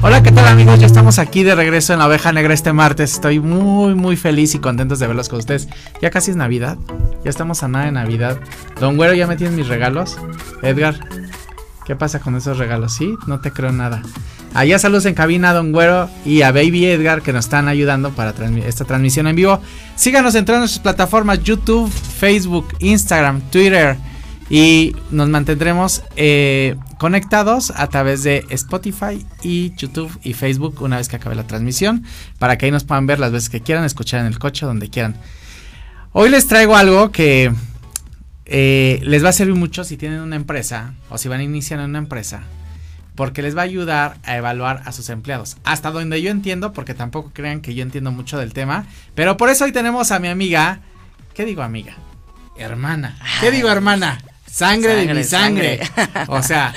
Hola, ¿qué tal amigos? Ya estamos aquí de regreso en la oveja negra este martes. Estoy muy, muy feliz y contentos de verlos con ustedes. Ya casi es Navidad. Ya estamos a nada de Navidad. Don Güero, ¿ya me tienes mis regalos? Edgar, ¿qué pasa con esos regalos? Sí, no te creo nada. Allá saludos en cabina Don Güero y a Baby Edgar que nos están ayudando para esta transmisión en vivo. Síganos en todas nuestras plataformas YouTube, Facebook, Instagram, Twitter y nos mantendremos eh, conectados a través de Spotify y YouTube y Facebook una vez que acabe la transmisión para que ahí nos puedan ver las veces que quieran, escuchar en el coche, donde quieran. Hoy les traigo algo que eh, les va a servir mucho si tienen una empresa o si van a iniciar en una empresa porque les va a ayudar a evaluar a sus empleados. Hasta donde yo entiendo, porque tampoco crean que yo entiendo mucho del tema, pero por eso hoy tenemos a mi amiga, ¿qué digo amiga? Hermana. ¿Qué digo hermana? Sangre, de mi sangre. O sea,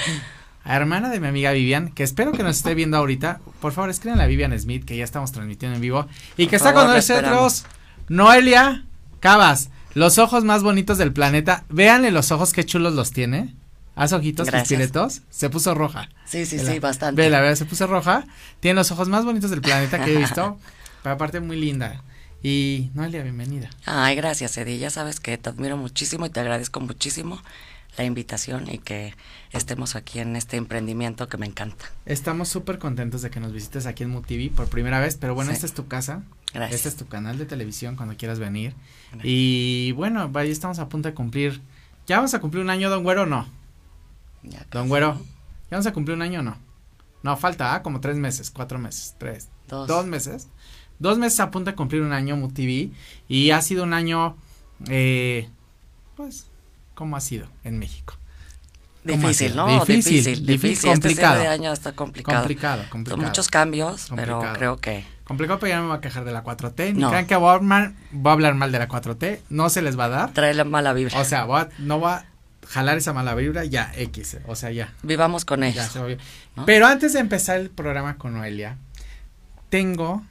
a hermana de mi amiga Vivian, que espero que nos esté viendo ahorita. Por favor, escríbanle a Vivian Smith, que ya estamos transmitiendo en vivo. Y que está con nosotros Noelia Cabas, los ojos más bonitos del planeta. Véanle los ojos, qué chulos los tiene. Haz ojitos, pispiretos. Se puso roja. Sí, sí, sí, bastante. Ve, la verdad, se puso roja. Tiene los ojos más bonitos del planeta que he visto. pero aparte, muy linda. Y Noelia, bienvenida. Ay, gracias, Eddie. Ya sabes que te admiro muchísimo y te agradezco muchísimo la invitación y que estemos aquí en este emprendimiento que me encanta. Estamos súper contentos de que nos visites aquí en MUTV por primera vez, pero bueno, esta es tu casa. Gracias. Este es tu canal de televisión cuando quieras venir. Y bueno, ahí estamos a punto de cumplir. ¿Ya vamos a cumplir un año, don Güero, o no? don Güero, ¿ya vamos a cumplir un año o no? No, falta, ¿ah? Como tres meses, cuatro meses, tres. Dos. Dos meses dos meses a punto de cumplir un año MUTV y ha sido un año, eh, pues, ¿cómo ha sido en México? Difícil, ¿no? Difícil, difícil, difícil complicado. Este año está complicado. Complicado, complicado. muchos cambios, pero creo que... Complicado, pero ya no me voy a quejar de la 4T. Ni crean que voy a, hablar, voy a hablar mal de la 4T. No se les va a dar. Trae la mala vibra. O sea, no va a jalar esa mala vibra, ya, X. O sea, ya. Vivamos con eso. Pero antes de empezar el programa con Noelia, tengo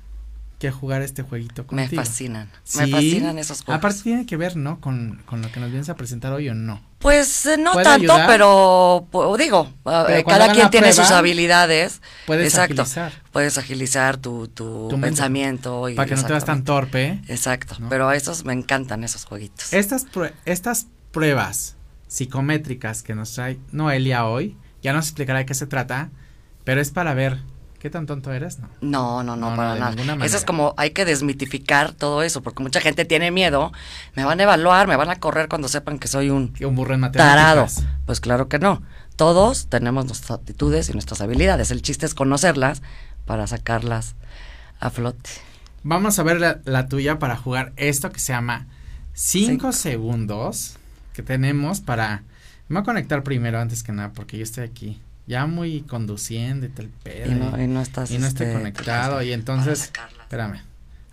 que jugar este jueguito contigo. Me fascinan, me fascinan esos juegos. Aparte tiene que ver, ¿no? Con, con lo que nos vienes a presentar hoy o no. Pues eh, no tanto, pero digo, eh, cada quien tiene sus habilidades. Puedes Exacto. agilizar. Puedes agilizar tu, tu, pensamiento. Y para que no te veas tan torpe. Exacto, pero esos me encantan esos jueguitos. Estas, estas pruebas psicométricas que nos trae Noelia hoy, ya nos explicará de qué se trata, pero es para ver ¿Qué tan tonto eres? No, no, no, no, para nada. Eso es como, hay que desmitificar todo eso, porque mucha gente tiene miedo, me van a evaluar, me van a correr cuando sepan que soy un, un burro en tarado. Pues claro que no. Todos tenemos nuestras actitudes y nuestras habilidades. El chiste es conocerlas para sacarlas a flote. Vamos a ver la, tuya para jugar esto que se llama 5 segundos que tenemos para... Me voy a conectar primero antes que nada porque yo estoy aquí ya muy conduciendo y tal pedo. Y no, y no estás. Y no estoy este, conectado. Y entonces. Espérame.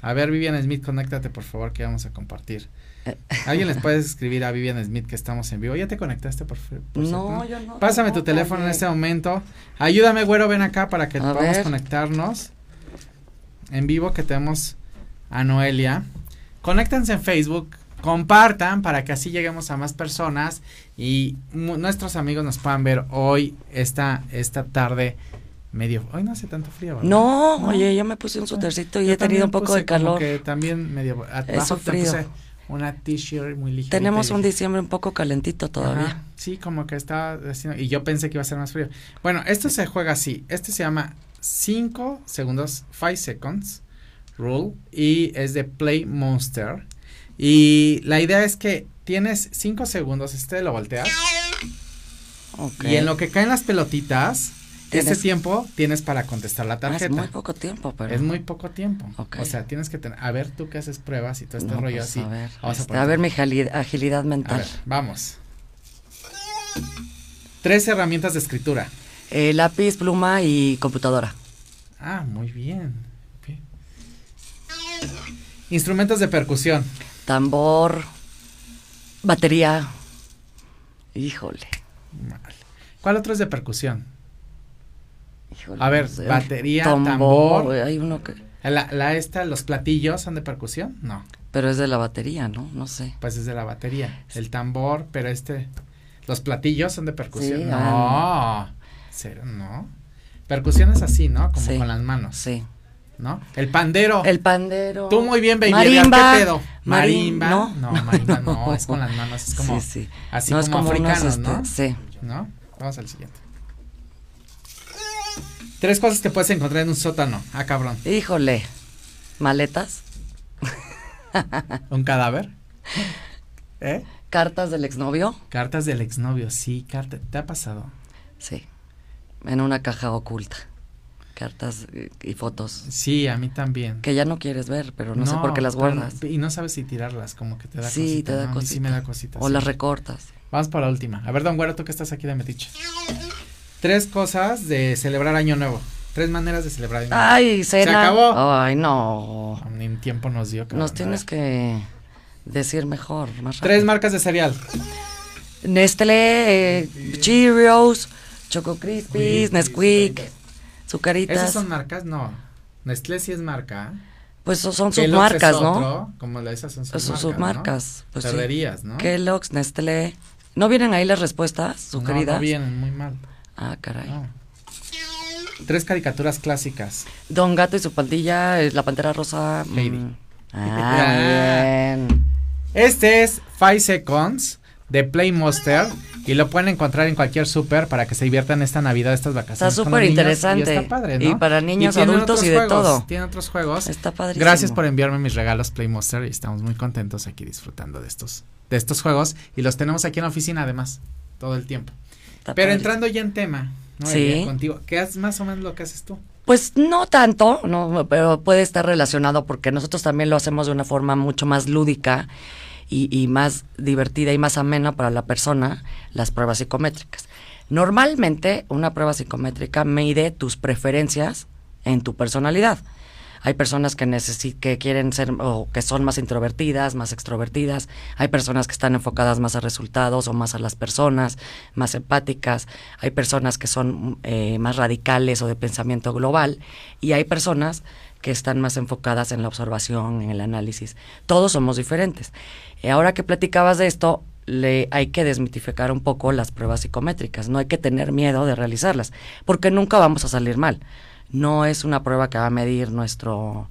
A ver, Vivian Smith, conéctate por favor que vamos a compartir. Eh. ¿Alguien les puede escribir a Vivian Smith que estamos en vivo? ¿Ya te conectaste por, favor? No, yo no. Pásame tu teléfono en este momento. Ayúdame, güero, ven acá para que podamos conectarnos en vivo que tenemos a Noelia. Conéctense en Facebook, compartan para que así lleguemos a más personas y nuestros amigos nos puedan ver hoy, esta, esta tarde medio, hoy no hace tanto frío. No, oye, yo me puse un suétercito y he tenido un poco de calor. que también medio, abajo te una t-shirt muy ligera. Tenemos un diciembre un poco calentito todavía. sí, como que está y yo pensé que iba a ser más frío. Bueno, esto se juega así, este se llama 5 segundos, 5 seconds rule y es de Play Monster. Y la idea es que tienes cinco segundos, este lo volteas. Y en lo que caen las pelotitas, ese tiempo tienes para contestar la tarjeta. es muy poco tiempo, pero. Es muy poco tiempo. O sea, tienes que tener. A ver, tú que haces pruebas y todo este rollo pues, así. A ver, este, a, ver mi agilidad mental. vamos. Tres herramientas de escritura: eh, lápiz, pluma y computadora. Ah, muy bien. Instrumentos de percusión tambor, batería. Híjole. ¿Cuál otro es de percusión? Híjole, A ver, no batería, tambor, tambor. Hay uno que. La, la esta, los platillos son de percusión? No, Pero es de la batería, ¿no? No sé. pues es de la batería. El tambor, pero este, los platillos son de percusión. Sí, no, ah. cero, no. Percusión es así, ¿no? Como Sí. con las manos, Sí. ¿No? El pandero. El pandero. Tú muy bien, baby. Marimba. ¿Qué pedo? Marim- Marimba. no. No, marimba no, es con las manos, es como sí, sí. así no, es como como africanos, este, ¿no? Sí. ¿No? Vamos al siguiente. Tres cosas que puedes encontrar en un sótano. Ah, cabrón. Híjole. Maletas, Un cadáver. ¿Eh? cartas del exnovio. Cartas del exnovio, sí, carta. ¿Te ha pasado? Sí. En una caja oculta. Cartas eh, y fotos Sí, a mí también. que ya no quieres ver, pero no, sé por qué las pero guardas. y no sabes si tirarlas, como que te da Sí, cosita. te da ¿no? A mí sí cosita. me da cosita. O sí. las recortas. Vamos por la última. A ver, don Güero, tú que estás aquí de metiche. Tres cosas de celebrar Año Nuevo. Tres maneras de celebrar Año Nuevo. Ay, cena. acabó? Ay, no. Ni tiempo nos dio. cabrón. Nos tienes que decir mejor, más Tres marcas de cereal. Nestlé, eh, Cheerios, Choco Crispies, Nesquik, ¿Esas Zucaritas. son marcas? No. Nestlé sí es marca. Pues so- son Kellogg's submarcas, es ¿no? Como la, esas son Pues submarcas. son submarcas. ¿no? Pues sí. ¿no? Kellogg's, Nestlé. ¿No vienen ahí las respuestas, no, Zucaritas? no vienen, muy mal. Ah, caray. No. Tres caricaturas clásicas. Don Gato y su pandilla, eh, la Pantera Rosa. mm. Heidi. Ah, bien. Este es Five Seconds de Play Monster y lo pueden encontrar en cualquier súper para que se diviertan esta Navidad, estas vacaciones. Está súper interesante. Y está padre, ¿no? Y para niños, tienen adultos y de juegos, todo. Tiene otros juegos. Está padrísimo. Gracias por enviarme mis regalos Play Monster y estamos muy contentos aquí disfrutando de estos de estos juegos y los tenemos aquí en la oficina además todo el tiempo. Está Pero entrando ya en tema, ¿no? Sí. Contigo, ¿qué es más o menos lo que haces tú? Pues no tanto, no, pero puede estar relacionado porque nosotros también lo hacemos de una forma mucho más lúdica y, y más divertida y más amena para la persona, las pruebas psicométricas. Normalmente una prueba psicométrica mide tus preferencias en tu personalidad. Hay personas que necesi- que quieren ser o que son más introvertidas, más extrovertidas. Hay personas que están enfocadas más a resultados o más a las personas, más empáticas. Hay personas que son eh, más radicales o de pensamiento global. Y hay personas que están más enfocadas en la observación, en el análisis. Todos somos diferentes. Y ahora que platicabas de esto, le hay que desmitificar un poco las pruebas psicométricas. No hay que tener miedo de realizarlas, porque nunca vamos a salir mal. No es una prueba que va a medir nuestro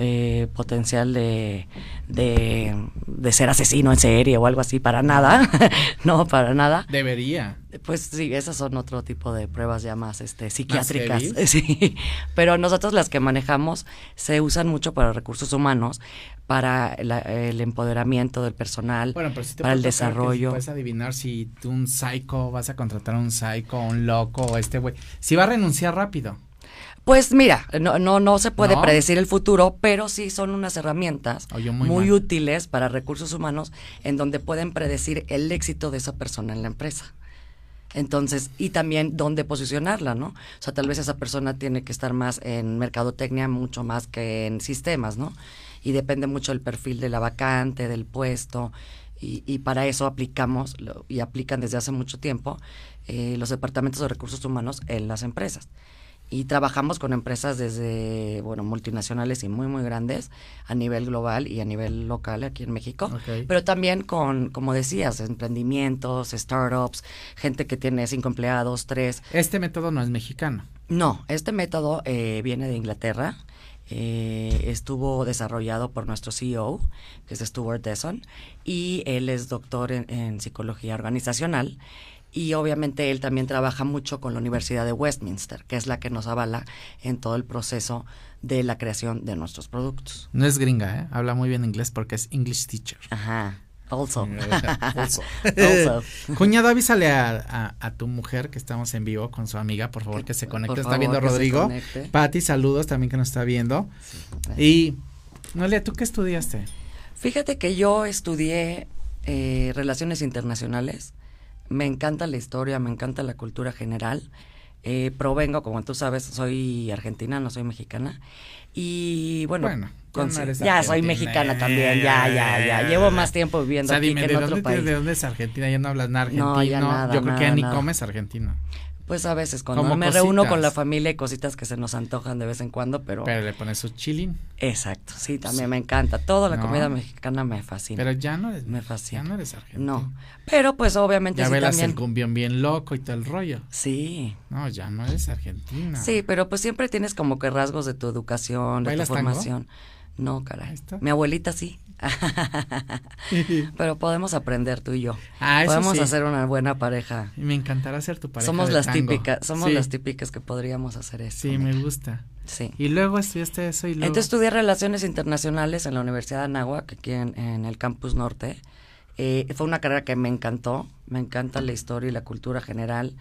eh, potencial de, de, de ser asesino en serie o algo así, para nada. no, para nada. Debería. Pues sí, esas son otro tipo de pruebas ya más este, psiquiátricas. Sí, pero nosotros las que manejamos se usan mucho para recursos humanos, para la- el empoderamiento del personal, Bueno, pero si te para el desarrollo. Puedes adivinar si tú un psycho vas a contratar a un psycho, un loco o este güey. Si va a renunciar rápido. Pues mira, no, no, no se puede ¿No? predecir el futuro, pero sí son unas herramientas Oye, muy útiles para recursos humanos en donde pueden predecir el éxito de esa persona en la empresa. Entonces, y también dónde posicionarla, ¿no? O sea, tal vez esa persona tiene que estar más en mercadotecnia mucho más que en sistemas, ¿no? Y depende mucho del perfil de la vacante, del puesto, y, y para eso aplicamos, lo- y aplican desde hace mucho tiempo, eh, los departamentos de recursos humanos en las empresas. Y trabajamos con empresas desde, bueno, multinacionales y muy, muy grandes a nivel global y a nivel local aquí en México. Pero también con, como decías, emprendimientos, startups, gente que tiene cinco empleados, tres. Este método no es mexicano. No, este método eh, viene de Inglaterra. eh, estuvo desarrollado por nuestro CEO, que es Stuart Desson, y él es doctor en, en psicología organizacional. Y obviamente él también trabaja mucho con la Universidad de Westminster, que es la que nos avala en todo el proceso de la creación de nuestros productos. No es gringa, ¿eh? Habla muy bien inglés porque es English teacher. Ajá. Also. Also. Also. Cuñado, avísale a, a- a tu mujer que estamos en vivo con su amiga, por favor, que se conecte. Está favor, viendo Rodrigo. Pati, saludos también que nos está viendo. Y, Noelia, ¿tú qué estudiaste? Fíjate que yo estudié eh, relaciones internacionales. Me encanta la historia, me encanta la cultura general. Eh, provengo, como tú sabes, soy argentina, no soy mexicana. Y bueno, Bueno, ya soy mexicana también, ya, ya, ya. Llevo más tiempo viviendo aquí que en otro país. ¿De dónde es Argentina? Ya no hablas nada argentino. No, ya nada, Yo creo que ya ni comes argentino. Pues a veces, cuando me reúno con la familia y cositas que se nos antojan de vez en cuando, pero... Pero le pones su chilín. Exacto, sí, también me encanta. Toda la comida mexicana me fascina. Pero ya no eres... Me fascina. Ya no eres argentino. No, pero pues obviamente ya sí también... el cumbión bien loco y todo el rollo. Sí. No, ya no eres argentina. Sí, pero pues siempre tienes como que rasgos de tu educación, de tu formación. No, caray. Mi abuelita sí. Pero podemos aprender tú y yo. Ah, podemos hacer una buena pareja. Me encantará ser tu pareja. Somos las típicas, somos las típicas que podríamos hacer eso. Sí, me gusta. Sí. Y luego estudiaste eso y luego. Entonces estudié relaciones internacionales en la Universidad de Anáhuac, aquí en, el campus norte. Eh, fue una carrera que me encantó. Me encanta la historia y la cultura general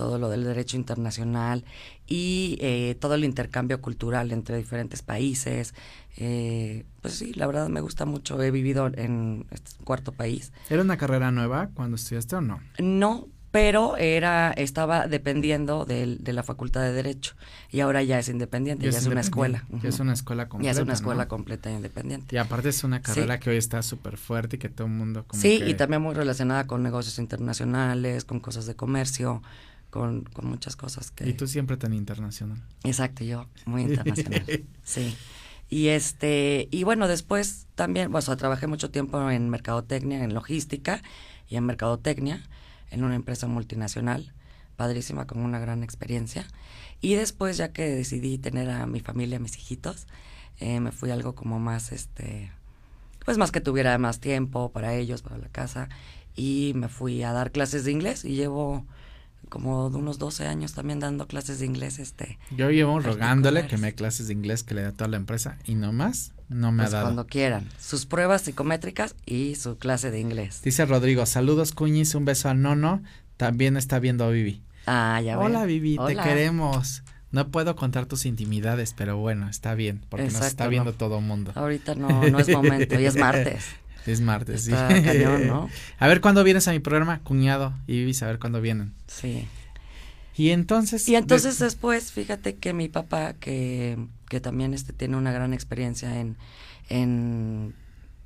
todo lo del derecho internacional y eh, todo el intercambio cultural entre diferentes países. Eh, pues sí, la verdad me gusta mucho. He vivido en este cuarto país. ¿Era una carrera nueva cuando estudiaste o no? No, pero era estaba dependiendo de, de, la Facultad de Derecho y ahora ya es independiente, ya, es, una escuela. Ya es una escuela completa. Ya es una escuela completa e independiente. Y aparte es una carrera que hoy está súper fuerte y que todo el mundo como Sí, y también muy relacionada con negocios internacionales, con cosas de comercio con, con muchas cosas que... Y tú siempre tan internacional. Exacto, yo muy internacional. sí. Y este, y bueno, después también, bueno, trabajé mucho tiempo en mercadotecnia, en logística y en mercadotecnia, en una empresa multinacional, padrísima, con una gran experiencia. Y después, ya que decidí tener a mi familia, a mis hijitos, eh, me fui algo como más, este, pues más que tuviera más tiempo para ellos, para la casa, y me fui a dar clases de inglés y llevo como de unos 12 años también dando clases de inglés. este Yo llevo rogándole que me dé clases de inglés que le da toda la empresa y nomás no me ha pues dado. Cuando quieran. Sus pruebas psicométricas y su clase de inglés. Dice Rodrigo, saludos Cuñiz, un beso a Nono. También está viendo a Vivi. Ah, ya Hola Vivi, te queremos. No puedo contar tus intimidades, pero bueno, está bien, porque nos está viendo todo el mundo. Ahorita no, no es momento, hoy es martes. Es martes, sí. ¿no? A ver cuándo vienes a mi programa, cuñado y Vivis, a ver cuándo vienen. Sí. Y entonces. Y entonces después, fíjate que mi papá, que, que también este, tiene una gran experiencia en, en,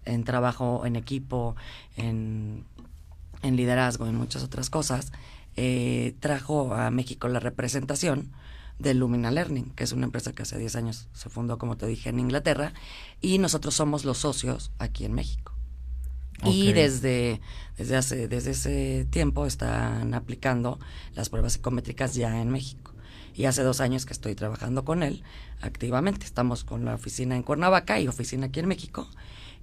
en trabajo en equipo, en, en liderazgo, en muchas otras cosas, eh, trajo a México la representación de Lumina Learning, que es una empresa que hace 10 años se fundó, como te dije, en Inglaterra, y nosotros somos los socios aquí en México. Y desde, desde, hace, desde ese tiempo están aplicando las pruebas psicométricas ya en México. Y hace dos años que estoy trabajando con él activamente. Estamos con la oficina en Cuernavaca y oficina aquí en México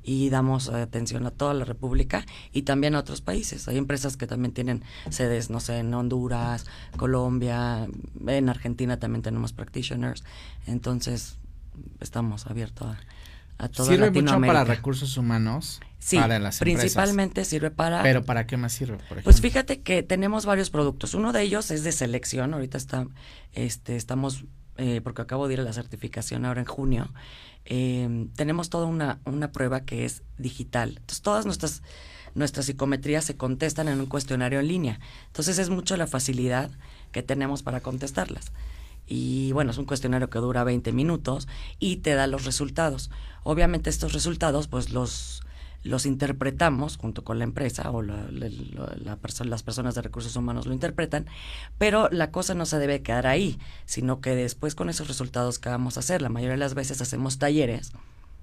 y damos atención a toda la República y también a otros países. Hay empresas que también tienen sedes, no sé, en Honduras, Colombia, en Argentina también tenemos practitioners. Entonces, estamos abiertos a, ¿Sirve mucho para recursos humanos? Sí, para las principalmente sirve para... ¿Pero para qué más sirve, por ejemplo? Pues fíjate que tenemos varios productos. Uno de ellos es de selección. Ahorita está, este, estamos, eh, porque acabo de ir a la certificación ahora en junio. Eh, tenemos toda una, una prueba que es digital. Entonces, todas nuestras, nuestras psicometrías se contestan en un cuestionario en línea. Entonces, es mucho la facilidad que tenemos para contestarlas y bueno, es un cuestionario que dura 20 minutos y te da los resultados. Obviamente estos resultados pues los, los interpretamos junto con la empresa o la, las personas de recursos humanos lo interpretan, pero la cosa no se debe quedar ahí, sino que después con esos resultados que vamos a hacer, la mayoría de las veces hacemos talleres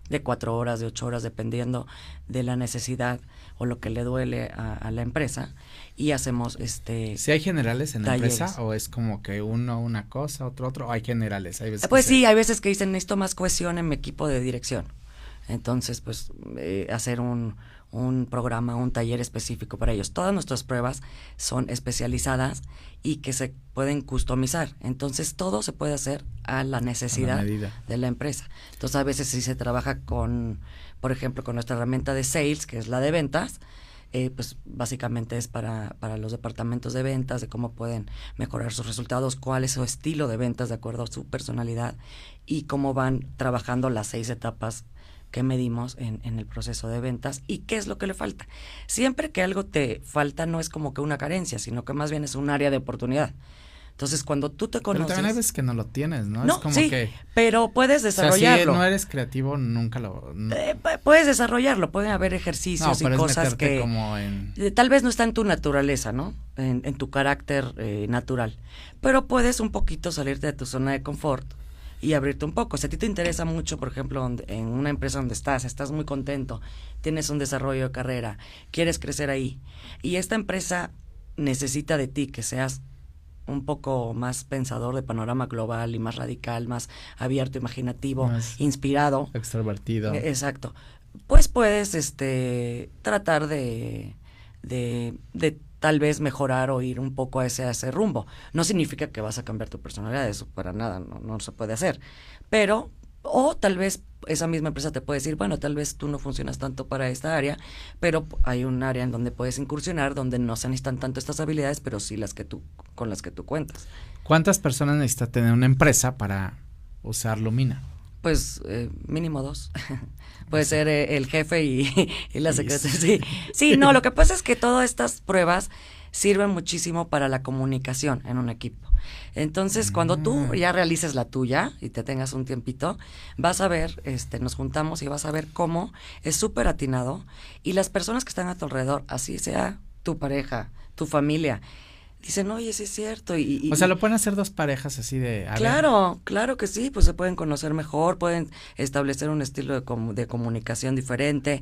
de cuatro horas, de ocho horas, dependiendo de la necesidad o lo que le duele a, la empresa y hacemos este si hay generales en la empresa o es como que uno una cosa otro otro o hay generales hay veces pues sí hay veces que dicen necesito más cohesión en mi equipo de dirección entonces pues eh, hacer un un programa, un taller específico para ellos. Todas nuestras pruebas son especializadas y que se pueden customizar. Entonces todo se puede hacer a la necesidad de la empresa. Entonces a veces si se trabaja con, por ejemplo, con nuestra herramienta de sales, que es la de ventas, eh, pues básicamente es para, para los departamentos de ventas, de cómo pueden mejorar sus resultados, cuál es su estilo de ventas de acuerdo a su personalidad y cómo van trabajando las seis etapas que medimos en, en, el proceso de ventas y qué es lo que le falta. Siempre que algo te falta no es como que una carencia, sino que más bien es un área de oportunidad. Entonces, cuando tú te Pero conoces... también hay veces que no lo tienes, ¿no? no, es como sí, que. pero puedes O sea, si desarrollarlo. no eres creativo, nunca lo. Eh, pu- puedes desarrollarlo, pueden haber ejercicios no, y pero cosas que como en. eh, tal vez no está en tu naturaleza, ¿no? En, en tu carácter eh, natural. Pero puedes un poquito salirte de tu zona de confort y abrirte un poco. Si a ti te interesa mucho, por ejemplo, en una empresa donde estás, estás muy contento, tienes un desarrollo de carrera, quieres crecer ahí, y esta empresa necesita de ti que seas un poco más pensador de panorama global y más radical, más abierto, imaginativo, Más inspirado. Extrovertido. Eh, Exacto. Pues puedes este tratar de, de, de tal vez mejorar o ir un poco a ese, a ese rumbo. No significa que vas a cambiar tu personalidad, eso para nada, no, no se puede hacer. Pero, o tal vez esa misma empresa te puede decir, bueno, tal vez tú no funcionas tanto para esta área, pero hay un área en donde puedes incursionar, donde no se necesitan tanto estas habilidades, pero sí las que tú, con las que tú cuentas. ¿Cuántas personas necesita tener una empresa para usar Lumina? Pues eh, mínimo dos. Puede ser eh, el jefe y, y la secretaria. sí, no, lo que pasa es que todas estas pruebas sirven muchísimo para la comunicación en un equipo. Entonces, cuando tú Mm. ya realices la tuya y te tengas un tiempito, vas a ver, este, nos juntamos y vas a ver cómo es súper atinado y las personas que están a tu alrededor, así sea tu pareja, tu familia, dicen, oye, sí es cierto. Y, y- O sea, lo pueden hacer dos parejas así de. a ver, Claro, claro que sí, pues se pueden conocer mejor, pueden establecer un estilo de, comu- de comunicación diferente,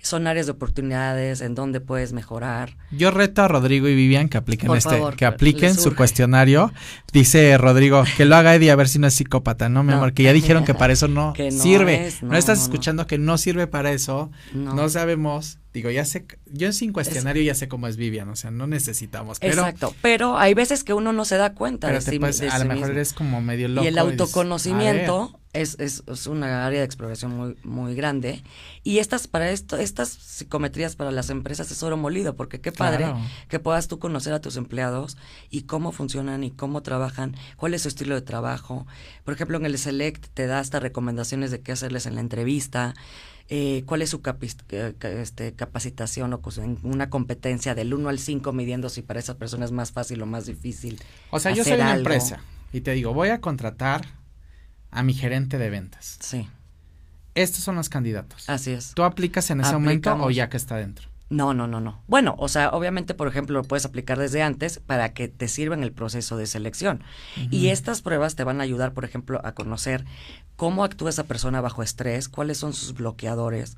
son áreas de oportunidades en donde puedes mejorar. Yo reto a Rodrigo y Vivian que apliquen Por este, favor, que apliquen su cuestionario. Dice Rodrigo que lo haga Eddie a ver si no es psicópata, no, mi No. amor, que ya dijeron que para eso no, sirve. es, no, no, estás escuchando que no sirve para eso. No. Sabemos. Digo, ya sé, yo sin cuestionario ya sé cómo es Vivian, o sea, no necesitamos. Pero, Exacto, pero hay veces que uno no se da cuenta pero de te sí, puedes- de a lo mejor mismo. eres como medio loco. y el autoconocimiento es, es, es una área de exploración muy, muy grande. Y estas, para esto, estas psicometrías para las empresas es oro molido, porque qué padre Claro. que puedas tú conocer a tus empleados y cómo funcionan y cómo trabajan, cuál es su estilo de trabajo. Por ejemplo, en el Select te da hasta recomendaciones de qué hacerles en la entrevista. eh, cuál es su este, capacitación o una competencia del 1 al 5 midiendo si para esa persona es más fácil o más difícil. O sea, yo soy una algo. empresa y te digo, voy a contratar a mi gerente de ventas. Sí, Estos son los candidatos. así es. ¿Tú aplicas en ese momento o ya que está dentro? No, no, no, no. Bueno, o sea, obviamente, por ejemplo, lo puedes aplicar desde antes para que te sirva en el proceso de selección. Y estas pruebas te van a ayudar, por ejemplo, a conocer cómo actúa esa persona bajo estrés, cuáles son sus bloqueadores.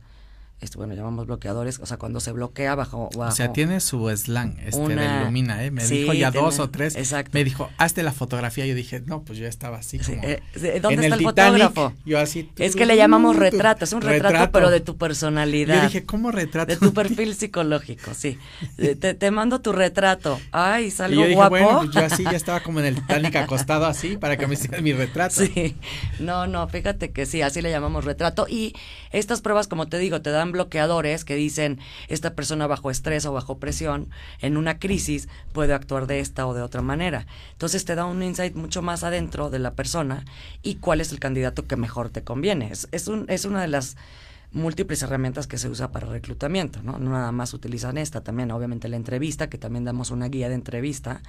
Esto, bueno, llamamos bloqueadores, o sea, cuando se bloquea bajo... O sea, bajo- tiene su slang, este, Una- de Lumina, ¿eh? Me Sí, dijo ya tiene- dos o tres. exacto. Me dijo, hazte la fotografía. Yo dije, no, pues yo estaba así Sí, como... eh, de- ¿Dónde en está el, Titanic, fotógrafo? Yo así... Es que le llamamos retrato, es un retrato, pero de tu personalidad. Yo dije, ¿cómo retrato? De tu perfil psicológico, sí. Eh, Te, te mando tu retrato. Ay, Y salgo yo dije, guapo. bueno, pues yo así ya estaba como en el Titanic acostado así para que me hicieran mi retrato. Sí, no, no, fíjate que sí, así le llamamos retrato. Y estas pruebas, como te digo, te dan bloqueadores que dicen esta persona bajo estrés o bajo presión, en una crisis, puede actuar de esta o de otra manera. Entonces te da un insight mucho más adentro de la persona y cuál es el candidato que mejor te conviene. Es, es, un, es una de las múltiples herramientas que se usa para reclutamiento, ¿no? No nada más utilizan esta, también obviamente la entrevista, que también damos una guía de entrevista,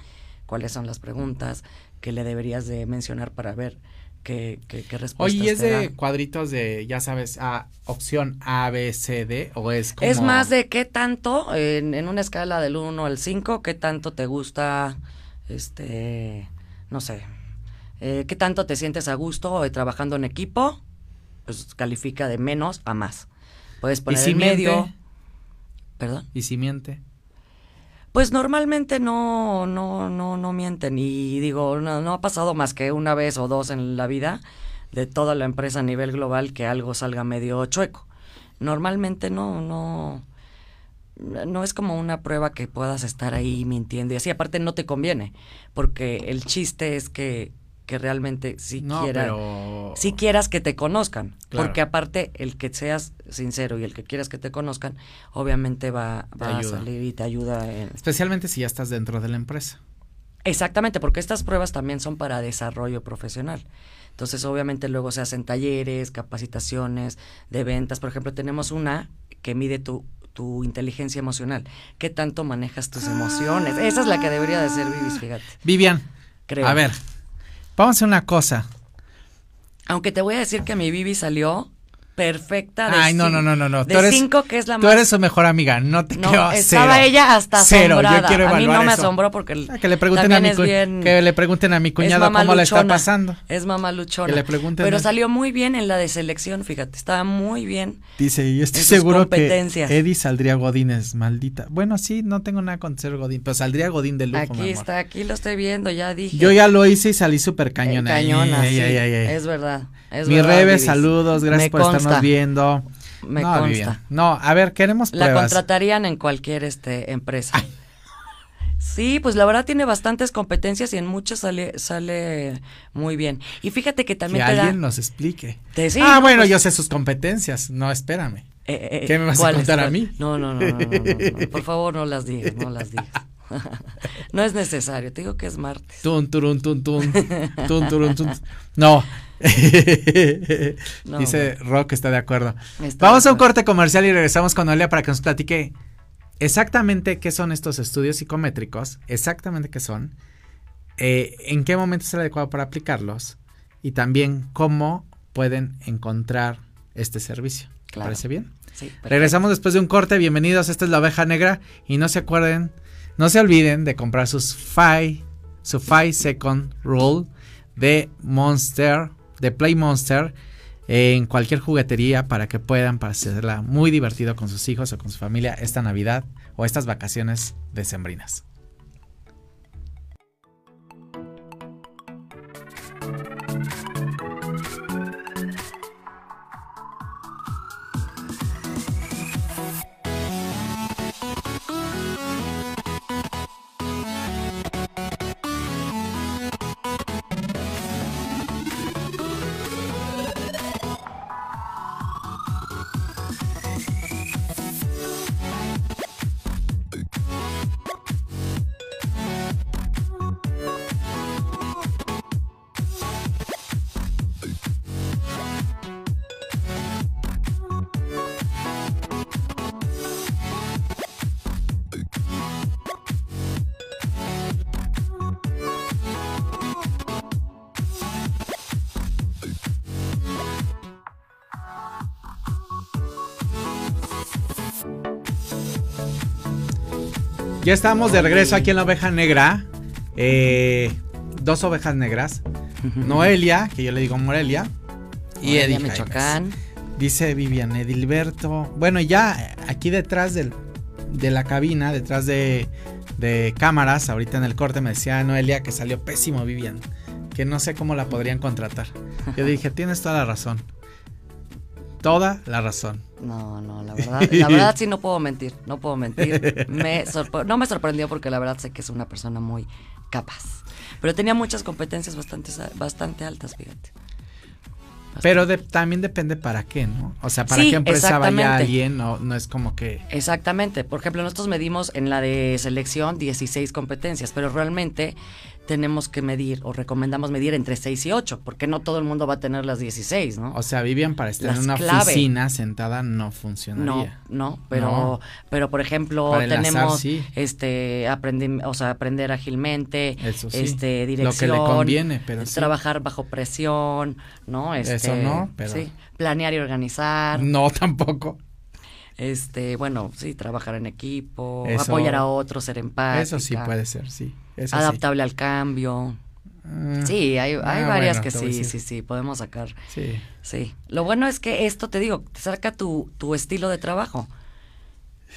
cuáles son las preguntas que le deberías de mencionar para ver qué, qué, qué respuestas Oye, ¿y es te de cuadritos de, ya sabes, a opción A, B, C, D o es como... Es más de qué tanto, en, en una escala del 1 al 5, qué tanto te gusta, este, no sé, eh, qué tanto te sientes a gusto eh, trabajando en equipo, pues califica de menos a más. Puedes ¿Y poner si en medio. Perdón. ¿Y si miente? Pues normalmente no, no, no, no mienten. Y digo, no, no ha pasado más que una vez o dos en la vida de toda la empresa a nivel global que algo salga medio chueco. Normalmente no, no, no es como una prueba que puedas estar ahí mintiendo y así. Aparte no te conviene, porque el chiste es que, que realmente si no, quiera, pero... si quieras que te conozcan, Claro. porque aparte el que seas sincero y el que quieras que te conozcan, obviamente va, va a salir y te ayuda en, Especialmente si ya estás dentro de la empresa. Exactamente, porque estas pruebas también son para desarrollo profesional. Entonces, obviamente luego se hacen talleres, capacitaciones de ventas. Por ejemplo, tenemos una que mide tu, tu inteligencia emocional. ¿Qué tanto manejas tus emociones? Esa es la que debería de ser Vivis, fíjate. Vivian, creo. A ver, vamos a hacer una cosa. Aunque te voy a decir que mi Bibi salió perfecta de Ay, no, no, no, no, no. De Tú eres- cinco, que es la Tú eres su mejor amiga, no te no, creo estaba cero. ella hasta Cero, asombrada. yo quiero a mí evaluar no me eso. asombró porque el- Ah, que le pregunten a mi es bien- que le pregunten a mi es cuñado cómo le está mamaluchona, pasando. Es mamaluchona. Que le pregunten Pero a- salió muy bien en la de selección, fíjate, estaba muy bien. Dice, yo estoy seguro que. Eddie saldría Godínez, maldita. Bueno, sí, no tengo nada contra ser Godín, pero saldría Godín de lujo, mi Aquí amor. está, aquí lo estoy viendo, ya dije. Yo ya lo hice y salí súper Eh, cañona. cañona, Ay, sí, ay, ay, ay. es verdad. es Mi verdad, Rebe, saludos, gracias por estarnos consta, viendo. Me no, consta. Vivian, No, a ver, queremos La pruebas. contratarían en cualquier este empresa. Sí, pues la verdad tiene bastantes competencias y en muchas sale sale muy bien. Y fíjate que que también da alguien nos explique. te- sí, ah, no, bueno, pues, yo sé sus competencias. No, espérame. eh, eh, ¿Qué me vas a ¿cuáles, contar a mí? No, no, no, no, no, no, no, por favor no las digas, no las digas. no es necesario, te digo que es martes. Tun, turun, tun, tun. Tun, turun, tun. No. No, Dice Rock, está de acuerdo. Está Vamos de a un corte comercial y regresamos con Noelia para que nos platique exactamente qué son estos estudios psicométricos, exactamente qué son, eh, en qué momento es el adecuado para aplicarlos y también cómo pueden encontrar este servicio. ¿Te Claro. ¿Parece bien? Sí. Regresamos después de un corte. Bienvenidos. Esta es la oveja negra. Y no se acuerden, no se olviden de comprar sus Five, su Five Second Rule de Monster, de Play Monster, en cualquier juguetería para que puedan pasarla muy divertido con sus hijos o con su familia esta Navidad o estas vacaciones decembrinas. Ya estamos de regreso aquí en la oveja negra. Eh, dos ovejas negras. Noelia, que yo le digo Morelia. Y Morelia, Eddie. Michoacán. Dice Vivian Edilberto. Bueno, ya aquí detrás del- de la cabina, detrás de, de cámaras, ahorita en el corte me decía Noelia que salió pésimo Vivian. Que no sé cómo la podrían contratar. Yo dije, tienes toda la razón. Toda la razón. No, no, la verdad, la verdad sí no puedo mentir, no puedo mentir. Me no me sorprendió porque la verdad sé que es una persona muy capaz. Pero tenía muchas competencias bastante, bastante altas, fíjate. Pero de- también depende para qué, ¿no? O sea, para Sí, qué empresa vaya alguien, no, no es como que... Exactamente. Por ejemplo, nosotros medimos en la de selección 16 competencias, pero realmente tenemos que medir o recomendamos medir entre 6 y 8, porque no todo el mundo va a tener las 16, ¿no? O sea, Vivian para estar en una clave. oficina sentada no No, funcionaría. no, pero, No. pero por ejemplo tenemos sí. este aprender, o sea, aprender ágilmente, Eso sí. este Lo que dirección, le conviene, pero sí. trabajar bajo presión, ¿no? Este, Eso no, pero- sí, planear y organizar, No, tampoco. este, bueno, sí, trabajar en equipo, Eso- apoyar a otros, ser empática, Eso sí puede ser, sí. Adaptable al cambio. Ah, Sí, hay, hay Ah, varias bueno, que sí, sí, sí, podemos sacar. Sí. Sí. Lo bueno es que esto, te digo, te saca tu, tu estilo de trabajo.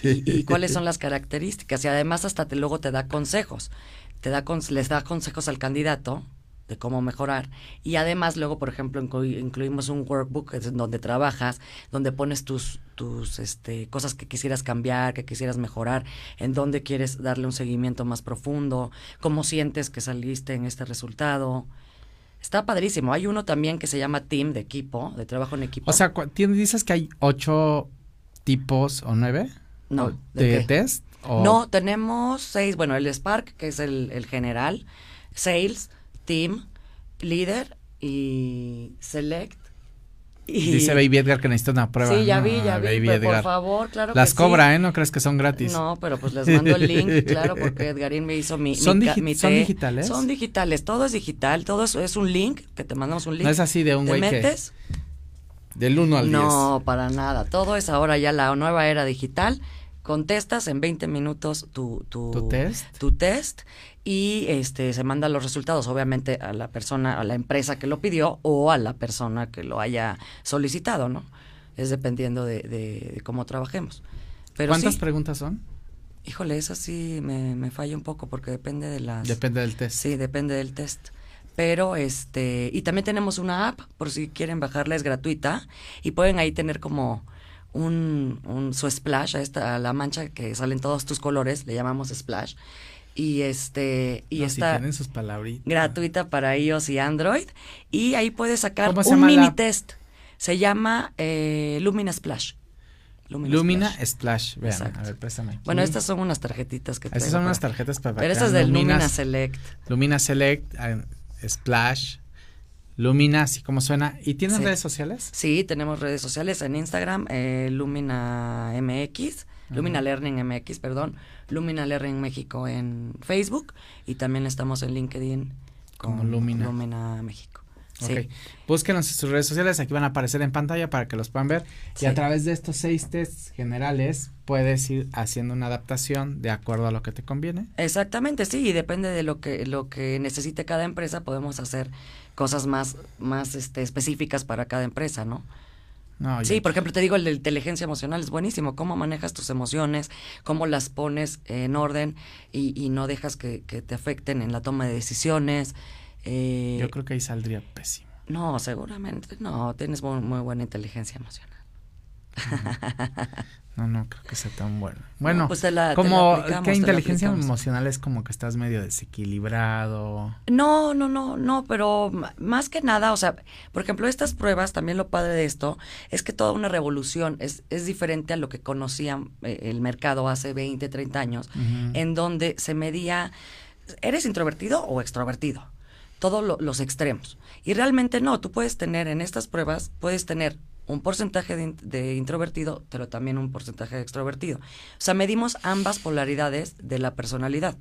Y, y cuáles son las características. Y además hasta te, luego te da consejos. Te da les da consejos al candidato de cómo mejorar. Y además luego, por ejemplo, inclui- incluimos un workbook donde trabajas, donde pones tus, tus este, cosas que quisieras cambiar, que quisieras mejorar, en dónde quieres darle un seguimiento más profundo, cómo sientes que saliste en este resultado. Está padrísimo. Hay uno también que se llama Team de equipo, de trabajo en equipo. O sea, cu- ¿tien- dices que hay ocho tipos o nueve No, o ¿de de, qué? test. o- No, tenemos seis. Bueno, el Spark, que es el, el general, Sales, Team, Leader y Select Y- Dice Baby Edgar que necesita una prueba. Sí, ya vi, ya vi, Baby pero por Edgar. favor, claro Las que sí. cobra, ¿eh? No crees que son gratis. No, pero pues les mando el link, claro, porque Edgarín me hizo mi... ¿Son mi mi son digitales? Son digitales, todo es digital, todo es, es un link, que te mandamos un link. No es así de un Te güey que. metes, Del 1 al 10. no, para nada, todo es ahora ya la nueva era digital, contestas en 20 minutos tu, tu, ¿Tu test? tu test y este se mandan los resultados obviamente a la persona, a la empresa que lo pidió o a la persona que lo haya solicitado, ¿no? Es dependiendo de, de- de cómo trabajemos. Pero ¿Cuántas sí, preguntas son? híjole, eso sí me, me falla un poco porque depende de las... Depende del test. Sí, depende del test. Pero este, y también tenemos una app, por si quieren bajarla, es gratuita, y pueden ahí tener como un, un su splash, a esta, a la mancha que salen todos tus colores, le llamamos splash. Y este, y No, si está tienen sus palabritas. gratuita para iOS y Android. Y ahí puedes sacar ¿Cómo se un la mini test. Se llama eh, Lumina Splash. Lumina Splash. Splash. Vean, Exacto. a ver, préstame. Bueno, estas son unas tarjetitas que Estas son unas tarjetas para Pero estas del Lumina Select. Lumina Select, eh, Splash, Lumina, así como suena. ¿Y tienen Sí. redes sociales? Sí, tenemos redes sociales en Instagram, eh, Lumina MX, Lumina Learning MX, perdón, Lumina Learning México en Facebook y también estamos en LinkedIn Como con Lumina. Lumina México. Sí. Ok. Búsquenos en sus redes sociales, aquí van a aparecer en pantalla para que los puedan ver. Sí. Y a través de estos seis tests generales puedes ir haciendo una adaptación de acuerdo a lo que te conviene. Exactamente, sí, y depende de lo que lo que necesite cada empresa, podemos hacer cosas más más este específicas para cada empresa, ¿no? No, Sí, por ejemplo, te digo, el de inteligencia emocional es buenísimo. Cómo manejas tus emociones, cómo las pones en orden y, y no dejas que, que te afecten en la toma de decisiones. Eh, yo creo que ahí saldría pésimo. No, seguramente no. Tienes muy, muy buena inteligencia emocional. No, no creo que sea tan bueno. Bueno, pues la- te como que inteligencia emocional es como que estás medio desequilibrado. No, no, no, no, pero más que nada, o sea, por ejemplo, estas pruebas, también lo padre de esto, es que toda una revolución es, es diferente a lo que conocía eh, el mercado hace 20, 30 años, en donde se medía, ¿eres introvertido o extrovertido? Todos lo- los extremos. Y realmente no, tú puedes tener en estas pruebas, puedes tener un porcentaje de, in- de introvertido, pero también un porcentaje de extrovertido. O sea, medimos ambas polaridades de la personalidad.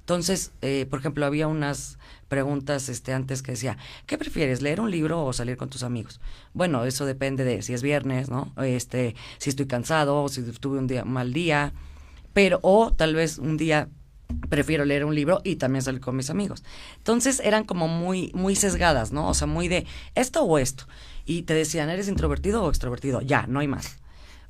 Entonces, eh, por ejemplo, había unas preguntas este, antes que decía, ¿qué prefieres, leer un libro o salir con tus amigos? Bueno, eso depende de si es viernes, ¿no? Este, si estoy cansado, o si tuve un día mal día, pero o tal vez un día prefiero leer un libro y también salir con mis amigos. Entonces eran como muy muy sesgadas, ¿no? O sea, muy de esto o esto. Y te decían, ¿eres introvertido o extrovertido? Ya, no hay más.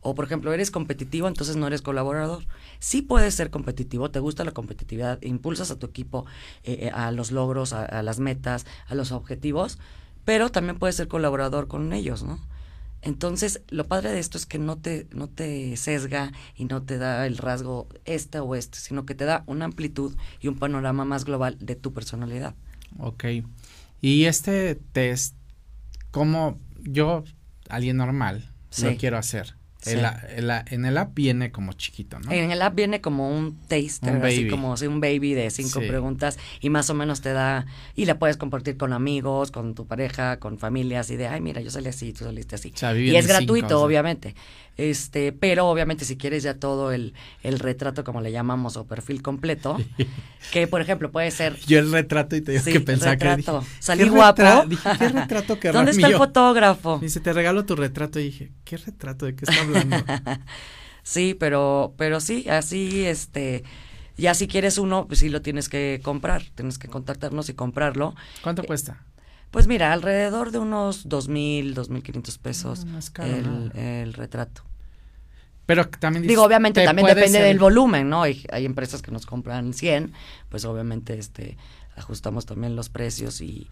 O, por ejemplo, eres competitivo, entonces no eres colaborador. Sí puedes ser competitivo, te gusta la competitividad, impulsas a tu equipo eh, eh, a los logros, a, a las metas, a los objetivos, pero también puedes ser colaborador con ellos, ¿no? Entonces, lo padre de esto es que no te, no te sesga y no te da el rasgo este o este, sino que te da una amplitud y un panorama más global de tu personalidad. Ok. Y este test, como yo, alguien normal, Sí. lo quiero hacer. Sí. El el en el app viene como chiquito, ¿no? En el app viene como un taster, Un así como si un baby de cinco Sí. preguntas y más o menos te da, y la puedes compartir con amigos, con tu pareja, con familias y de, ay, mira, yo salí así, tú saliste así. O sea, y es cinco, gratuito, o sea. Este, pero obviamente si quieres ya todo el, el retrato, como le llamamos, o perfil completo, que por ejemplo puede ser Yo el retrato y te digo Sí, que pensaba que retrato. dije, Salí ¿qué guapo. retra- Dije, ¿qué retrato querrá ¿Dónde está el fotógrafo? Dice, te regalo tu retrato y dije, ¿qué retrato? ¿De qué está hablando? Sí, pero, pero sí, así, este, ya si quieres uno, pues sí lo tienes que comprar, tienes que contactarnos y comprarlo. ¿Cuánto Eh, cuesta? Pues mira, alrededor de unos dos mil, dos mil quinientos pesos no es caro, el, ¿no? el retrato. Pero también dices, Digo, obviamente te también depende ser- del volumen, ¿no? Hay, hay empresas que nos compran 100, pues obviamente este ajustamos también los precios y,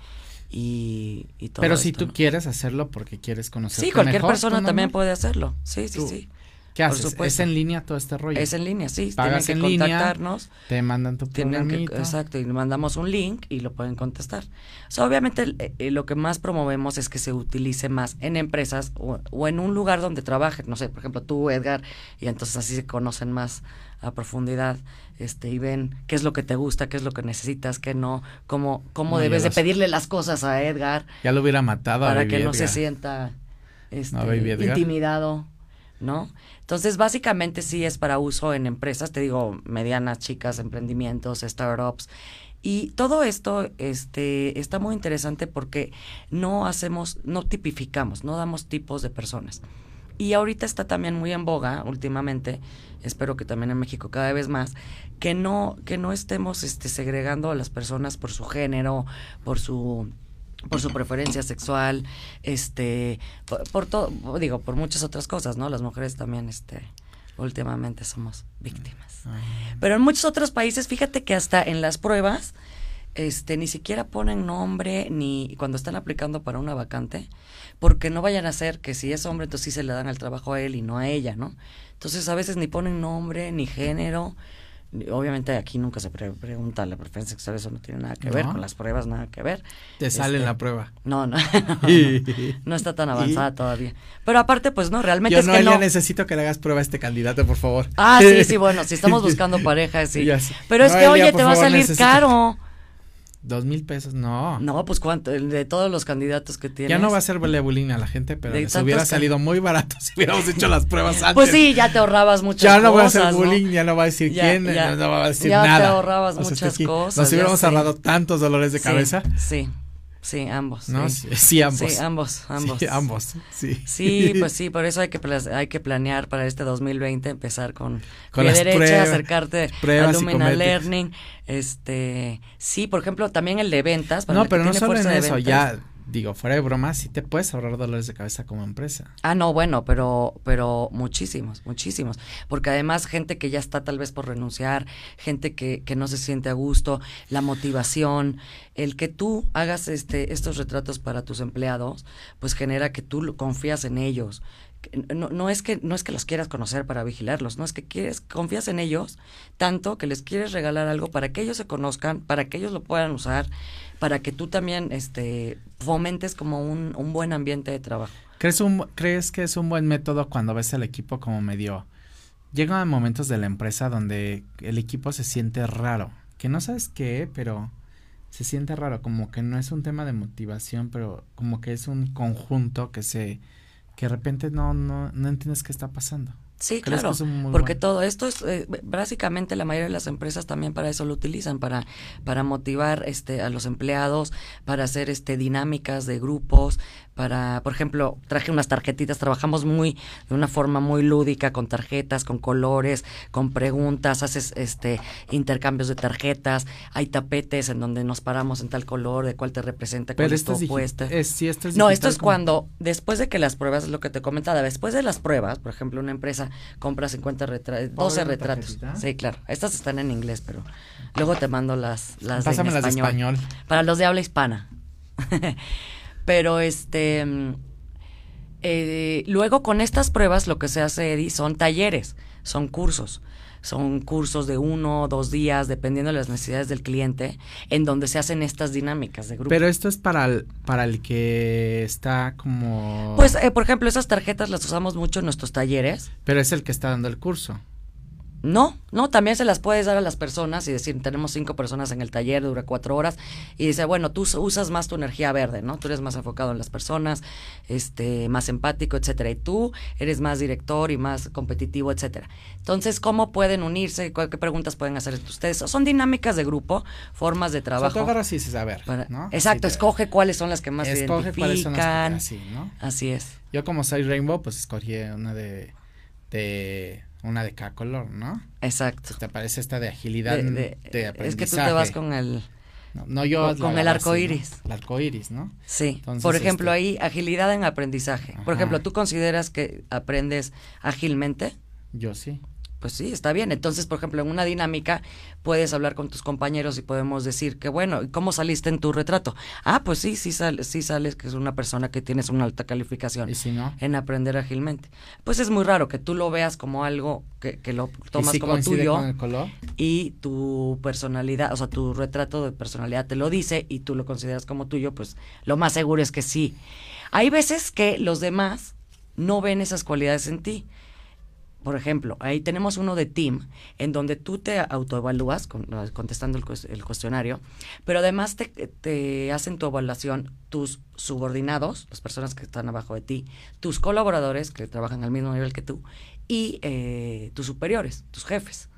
y, y todo Pero si esto, tú ¿no? quieres hacerlo porque quieres conocer Sí, cualquier mejor, persona también puede hacerlo. Sí, sí, Tú- sí. ¿Qué por haces? ¿Es en línea todo este rollo? Es en línea, sí. Pagas tienen en que línea, contactarnos. Te mandan tu Tienen que, exacto, y le mandamos un link y lo pueden contestar. O sea, obviamente el- eh, lo que más promovemos es que se utilice más en empresas o, o en un lugar donde trabajen, no sé, por ejemplo tú, Edgar, y entonces así se conocen más a profundidad este y ven qué es lo que te gusta, qué es lo que necesitas, qué no, cómo, cómo No, debes de pedirle las cosas a Edgar Ya lo hubiera matado para que no se sienta este, No, intimidado, ¿no? Entonces, básicamente sí es para uso en empresas, te digo, medianas, chicas, emprendimientos, startups. Y todo esto este, está muy interesante porque no hacemos, no tipificamos, no damos tipos de personas. Y ahorita está también muy en boga últimamente, espero que también en México cada vez más, que no, que no estemos este, segregando a las personas por su género, por su por su preferencia sexual, este, por, por todo, digo, por muchas otras cosas, ¿no? Las mujeres también, este, últimamente somos víctimas. Pero en muchos otros países, fíjate que hasta en las pruebas, este, ni siquiera ponen nombre ni cuando están aplicando para una vacante, porque no vayan a ser que si es hombre, entonces sí se le dan el trabajo a él y no a ella, ¿no? Entonces a veces ni ponen nombre, ni género. Obviamente aquí nunca se pre- pregunta la preferencia sexual, eso no tiene nada que ver, No. con las pruebas nada que ver. Te sale en Este, la prueba. No, no, no, no está tan avanzada todavía. Pero aparte, pues no, realmente Yo es no, que no. necesito que le hagas prueba a este candidato, por favor. Ah, sí, sí, bueno, si estamos buscando pareja, sí. Pero es que, oye, te va a salir necesito- caro. Dos mil pesos, no. No, pues cuánto, de todos los candidatos que tienes. Ya no va a ser bullying a la gente, pero les hubiera salido muy barato si hubiéramos hecho las pruebas antes. Pues sí, ya te ahorrabas muchas Ya no a cosas. hacer ¿no? bullying, ya no va a decir Ya- quién, ya- no va a decir ya te nada. ahorrabas O sea, muchas cosas, Nos hubiéramos ahorrado tantos dolores de cabeza. Sí, sí, ambos. ¿No? Sí, Sí, sí, ambos. Sí, ambos, ambos. Sí, ambos. Sí. Sí, pues sí, por eso hay que, hay que planear para este 2020 empezar con, Con pie las derecha, pruebas- acercarte a Lumina. Learning. Este, sí, por ejemplo, también el de ventas. para No, pero no solo en eso, ventas. ya, digo, fuera de broma, sí te puedes ahorrar dolores de cabeza como empresa. Ah, no, bueno, pero, pero muchísimos, muchísimos. Porque además gente que ya está tal vez por renunciar, gente que, que no se siente a gusto, la motivación, el que tú hagas este, estos retratos para tus empleados, pues genera que tú confías en ellos. No, no es que no es que los quieras conocer para vigilarlos, no es que quieres confías en ellos tanto que les quieres regalar algo para que ellos se conozcan, para que ellos lo puedan usar, para que tú también este fomentes como un, un buen ambiente de trabajo. ¿Crees, un, ¿Crees que es un buen método cuando ves el equipo como medio... Llegan momentos de la empresa donde el equipo se siente raro, que no sabes qué, pero se siente raro, como que no es un tema de motivación, pero como que es un conjunto que se... que de repente no, no, no entiendes qué está pasando. Sí, ¿Crees claro, porque todo esto es eh, básicamente la mayoría de las empresas también para eso lo utilizan para para motivar este a los empleados, para hacer este dinámicas de grupos, para, por ejemplo, traje unas tarjetitas, trabajamos muy de una forma muy lúdica con tarjetas, con colores, con preguntas, haces este intercambios de tarjetas, hay tapetes en donde nos paramos en tal color, de cuál te representa, cuál Pero es tu opuesta. es sí, esto es No, esto es cuando, después de que las pruebas, es lo que te comentaba, después de las pruebas, por ejemplo, una empresa compra 50 retratos, 12 ver una retratos. tarjetita? Sí, claro. Estas están en inglés, pero luego te mando las, las Pásame en las de español. español. Para los de habla hispana. pero este... eh, luego con estas pruebas lo que se hace, Eddie, son talleres, son cursos. Son cursos de uno o dos días, dependiendo de las necesidades del cliente, en donde se hacen estas dinámicas de grupo. Pero esto es para el, para el que está como... Pues, eh, por ejemplo, esas tarjetas las usamos mucho en nuestros talleres. Pero es el que está dando el curso. No, no, también se las puedes dar a las personas y decir, tenemos cinco personas en el taller, dura cuatro horas, y dice, bueno, tú us- usas más tu energía verde, ¿no? Tú eres más enfocado en las personas, este, más empático, etcétera, y tú eres más director y más competitivo, etcétera. Entonces, ¿cómo pueden unirse? ¿Cuál- ¿Qué preguntas pueden hacer ustedes? Son dinámicas de grupo, formas de O sea, trabajo. tú agarras y dices, a ver, para- ¿no? Exacto, te- escoge cuáles son las que más Escoge cuáles son las que- así, ¿no? Así es. Yo como soy Rainbow, pues escogí una de, de una de cada color, ¿no? Exacto. ¿Te parece esta de agilidad De- de, de- aprendizaje? es que tú te vas con el... No, no, yo con- el arco ¿no? iris. El arco iris, ¿no? Sí, Entonces, por ejemplo, este- ahí agilidad en aprendizaje. Por ejemplo, ¿tú consideras que aprendes ágilmente? Yo sí. Pues sí, está bien. Entonces, por ejemplo, en una dinámica puedes hablar con tus compañeros y podemos decir que, bueno, ¿y ¿cómo saliste en tu retrato? Ah, pues sí, sí, sal- sí sales que es una persona que tienes una alta calificación ¿Y si no? en aprender ágilmente. Pues es muy raro que tú lo veas como algo que, que lo ¿Y tomas si como tuyo con el color? y tu personalidad, o sea, tu retrato de personalidad te lo dice y tú lo consideras como tuyo, pues lo más seguro es que sí. Hay veces que los demás no ven esas cualidades en ti. Por ejemplo, ahí tenemos uno de team, en donde tú te autoevalúas con, contestando el, el, cuestionario, pero además te, te, hacen tu evaluación tus subordinados, las personas que están abajo de ti, tus colaboradores que trabajan al mismo nivel que tú, y eh, tus superiores, tus jefes.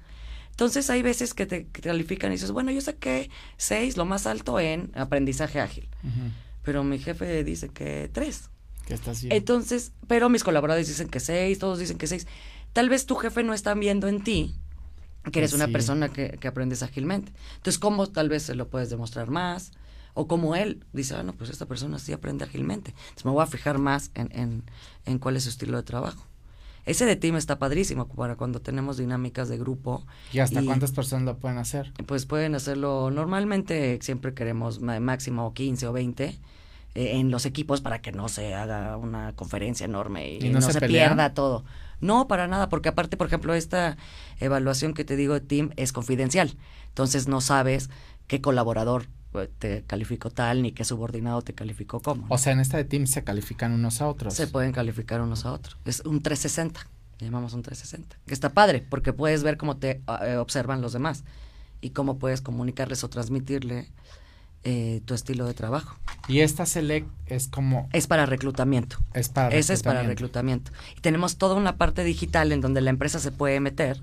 Entonces hay veces que te califican y dices, bueno, yo saqué seis, lo más alto en aprendizaje ágil, pero mi jefe dice que tres. Entonces, pero mis colaboradores dicen que seis, todos dicen que seis tal vez tu jefe no está viendo en ti que eres una persona que, aprendes ágilmente. Entonces, ¿cómo tal vez se lo puedes demostrar más? O como él dice, ah, no, pues esta persona sí aprende ágilmente. Entonces me voy a fijar más en, en, cuál es su estilo de trabajo. Ese de team está padrísimo para cuando tenemos dinámicas de grupo. ¿Y hasta cuántas personas lo pueden hacer? Pues pueden hacerlo, normalmente siempre queremos máximo 15 o 20 eh, en los equipos para que no se haga una conferencia enorme y, no, se, pierda todo. No, para nada, porque aparte, por ejemplo, esta evaluación que te digo de Team es confidencial. Entonces no sabes qué colaborador eh, te calificó tal ni qué subordinado te calificó como. O sea, en esta de Team se califican unos a otros. Se pueden calificar unos a otros. Es un 360, llamamos un 360. Que está padre, porque puedes ver cómo te eh, observan los demás y cómo puedes comunicarles o transmitirle eh, tu estilo de trabajo. Y esta Select es como... Es para reclutamiento. Es para Ese es para reclutamiento. Y tenemos toda una parte digital en donde la empresa se puede meter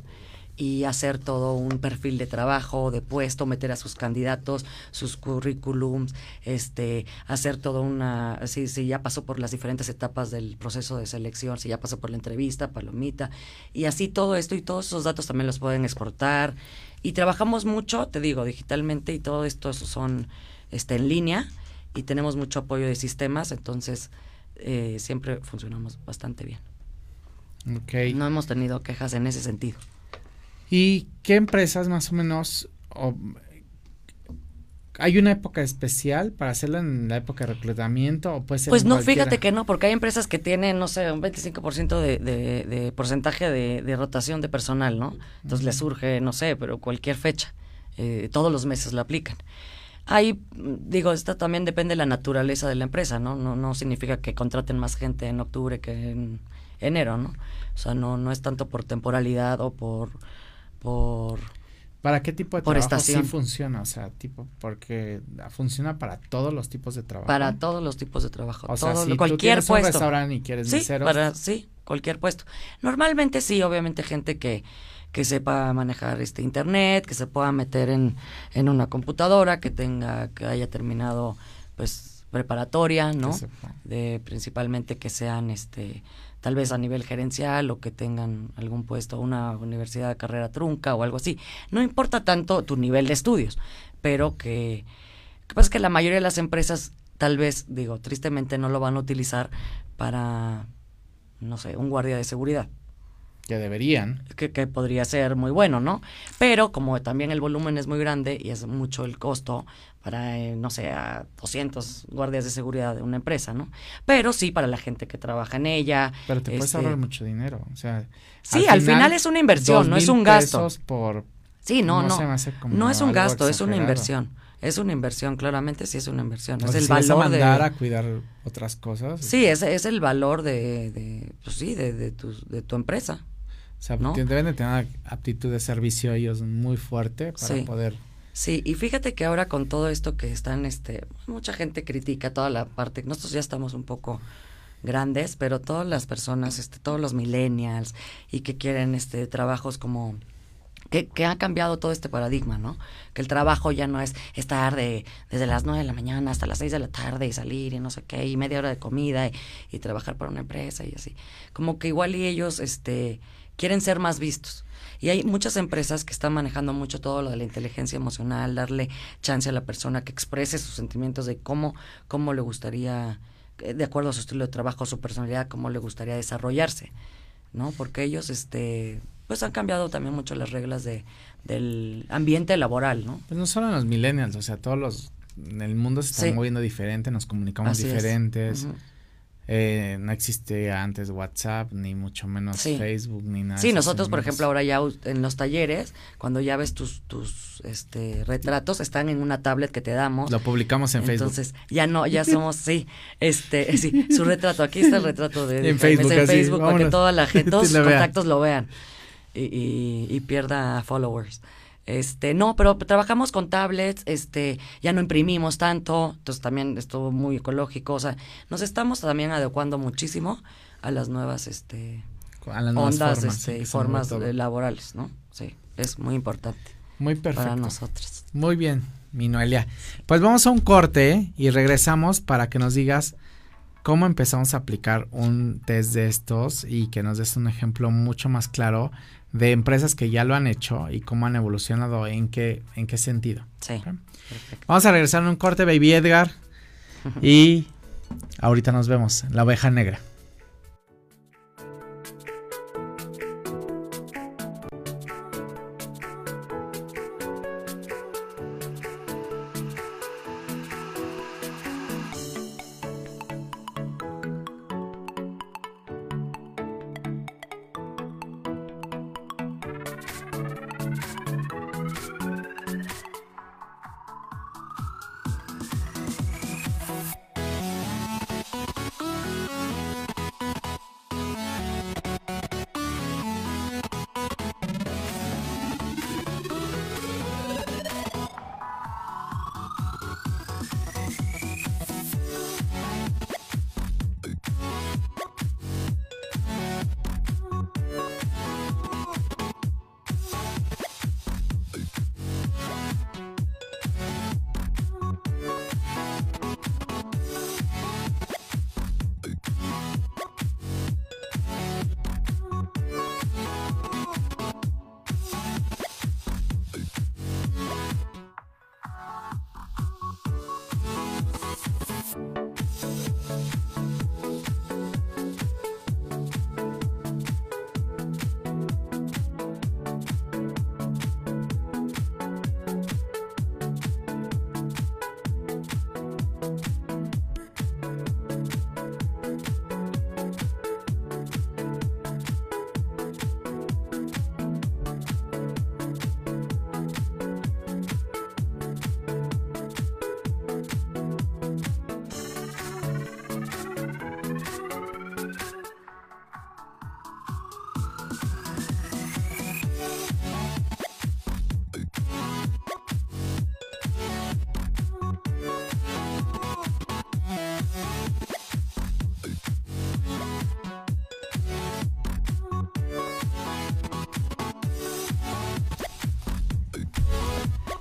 y hacer todo un perfil de trabajo, de puesto, meter a sus candidatos, sus currículums, este, hacer todo una, si, si ya pasó por las diferentes etapas del proceso de selección, si ya pasó por la entrevista, palomita, y así todo esto y todos esos datos también los pueden exportar. Y trabajamos mucho, te digo, digitalmente y todo esto son este, en línea y tenemos mucho apoyo de sistemas, entonces eh, siempre funcionamos bastante bien. Okay. No hemos tenido quejas en ese sentido. ¿Y qué empresas más o menos... ¿Hay una época especial para hacerlo en la época de reclutamiento o puede ser Pues no, fíjate que no, porque hay empresas que tienen, no sé, un 25% de, de, de porcentaje de, de, rotación de personal, ¿no? Entonces les surge, no sé, pero cualquier fecha. Eh, todos los meses lo aplican. Ahí, digo, esto también depende de la naturaleza de la empresa, ¿no? No, no significa que contraten más gente en octubre que en enero, ¿no? O sea, no, no es tanto por temporalidad o por... por ¿Para qué tipo de trabajo sí funciona? O sea, tipo, porque funciona para todos los tipos de trabajo. Para todos los tipos de trabajo. O sea, si cualquier tú puesto. un restaurante y quieres sí, Para, sí, cualquier puesto. Normalmente sí, obviamente gente que que sepa manejar este internet, que se pueda meter en, en una computadora, que tenga, que haya terminado pues preparatoria, ¿no? De principalmente que sean este tal vez a nivel gerencial o que tengan algún puesto, una universidad de carrera trunca o algo así. No importa tanto tu nivel de estudios, pero que, que pasa que la mayoría de las empresas tal vez, digo, tristemente no lo van a utilizar para, no sé, un guardia de seguridad. Que deberían. Que, podría ser muy bueno, ¿no? Pero como también el volumen es muy grande y es mucho el costo para, eh, no sé, a 200 guardias de seguridad de una empresa, ¿no? Pero sí para la gente que trabaja en ella. Pero te puedes este ahorrar mucho dinero, o sea. Sí, al final, es una inversión, no es un gasto. por. Sí, no, no. No, es un gasto, es una inversión. Es una inversión, claramente sí es una inversión. es el valor de mandar a cuidar otras cosas. Sí, es, es el valor de, de pues sí, de, de, tu, de tu empresa. O sea, deben de tener una aptitud de servicio ellos muy fuerte para poder. Sí, y fíjate que ahora con todo esto que están, este, mucha gente critica toda la parte, nosotros ya estamos un poco grandes, pero todas las personas, este, todos los millennials y que quieren este trabajos como que, que, ha cambiado todo este paradigma, ¿no? Que el trabajo ya no es estar de, desde las nueve de la mañana hasta las seis de la tarde y salir y no sé qué, y media hora de comida y, y trabajar para una empresa y así. Como que igual y ellos, este, quieren ser más vistos. Y hay muchas empresas que están manejando mucho todo lo de la inteligencia emocional, darle chance a la persona que exprese sus sentimientos de cómo, cómo le gustaría, eh, de acuerdo a su estilo de trabajo, su personalidad, cómo le gustaría desarrollarse, ¿no? Porque ellos, este, pues han cambiado también mucho las reglas de, del ambiente laboral, ¿no? Pues no solo en los millennials, o sea, todos los, en el mundo se está moviendo diferente, nos comunicamos diferentes. Eh, no existía antes WhatsApp, ni mucho menos Sí. Facebook, ni nada. Sí, nosotros, por ejemplo, ahora ya en los talleres, cuando ya ves tus, tus este, retratos, están en una tablet que te damos. Lo publicamos en Facebook. Entonces, ya no, ya somos, sí, este, sí, su retrato, aquí está el retrato de, En Facebook, en así, Facebook, para que toda la gente, todos sus contactos lo vean y, y, y pierda followers. Este, no, pero trabajamos con tablets, este, ya no imprimimos tanto, entonces también estuvo muy ecológico, o sea, nos estamos también adecuando muchísimo a las nuevas, este, A las nuevas ondas, formas, este, formas laborales, ¿no? Sí, es muy importante Muy perfecto. para nosotros. Muy bien, mi Noelia. Pues vamos a un corte ¿eh? y regresamos para que nos digas cómo empezamos a aplicar un test de estos y que nos des un ejemplo mucho más claro de empresas que ya lo han hecho y cómo han evolucionado, en qué, en qué sentido. Sí. Vamos a regresar en un corte, baby Edgar. Y ahorita nos vemos, la oveja negra.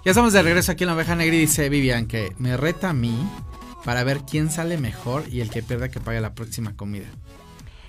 Ya estamos de regreso aquí en la oveja negra y dice Vivian que me reta a mí para ver quién sale mejor y el que pierda que pague la próxima comida.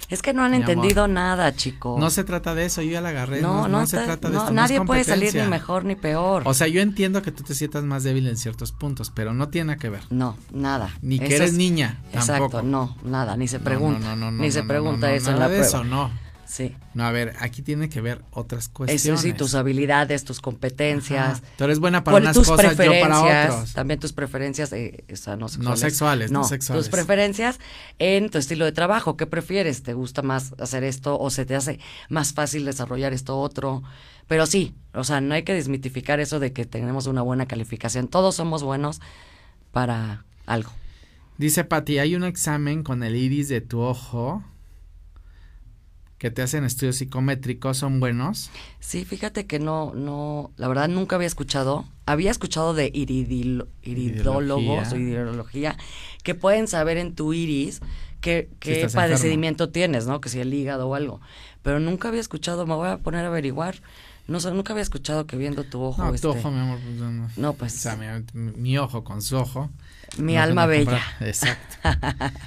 Es que no han Mi entendido nada, chicos. No se trata de eso, yo ya la agarré. no, no, se está- trata de no, esto. no nadie puede salir ni mejor ni peor. O sea, yo entiendo que tú te sientas más débil en ciertos puntos, pero no tiene nada que ver. no, nada. Ni que eres es- niña, Exacto, tampoco. no, nada, ni se No, pregunta. no, no, no, ni no, se no, pregunta no, eso en la de prueba. eso, no. Sí. No, a ver, aquí tiene que ver otras Eso cuestiones. sí, tus habilidades, tus competencias. Ajá. Tú eres buena para unas tus cosas, yo para otros. también tus preferencias, eh, o sea, no sexuales. No sexuales, no sexuales. Tus preferencias en tu estilo de trabajo. ¿Qué prefieres? ¿Te gusta más hacer esto o se te hace más fácil desarrollar esto otro? Pero sí, o sea, no hay que desmitificar eso de que tenemos una buena calificación. Todos somos buenos para algo. Dice Pati, hay un examen con el iris de tu ojo que te hacen estudios psicométricos, ¿son buenos? Sí, fíjate que no, no, la verdad nunca había escuchado. Había escuchado de iridilo- iridólogos o ideología que pueden saber en tu iris qué, qué padecimiento tienes, ¿no? Que si el hígado o algo. Pero nunca había escuchado, me voy a poner a averiguar. No sé, nunca había escuchado que viendo tu ojo. No, este, tu ojo, mi amor. pues, no, no. Pues, O sea, mi, mi ojo con su ojo. mi no alma bella. comprar. Exacto.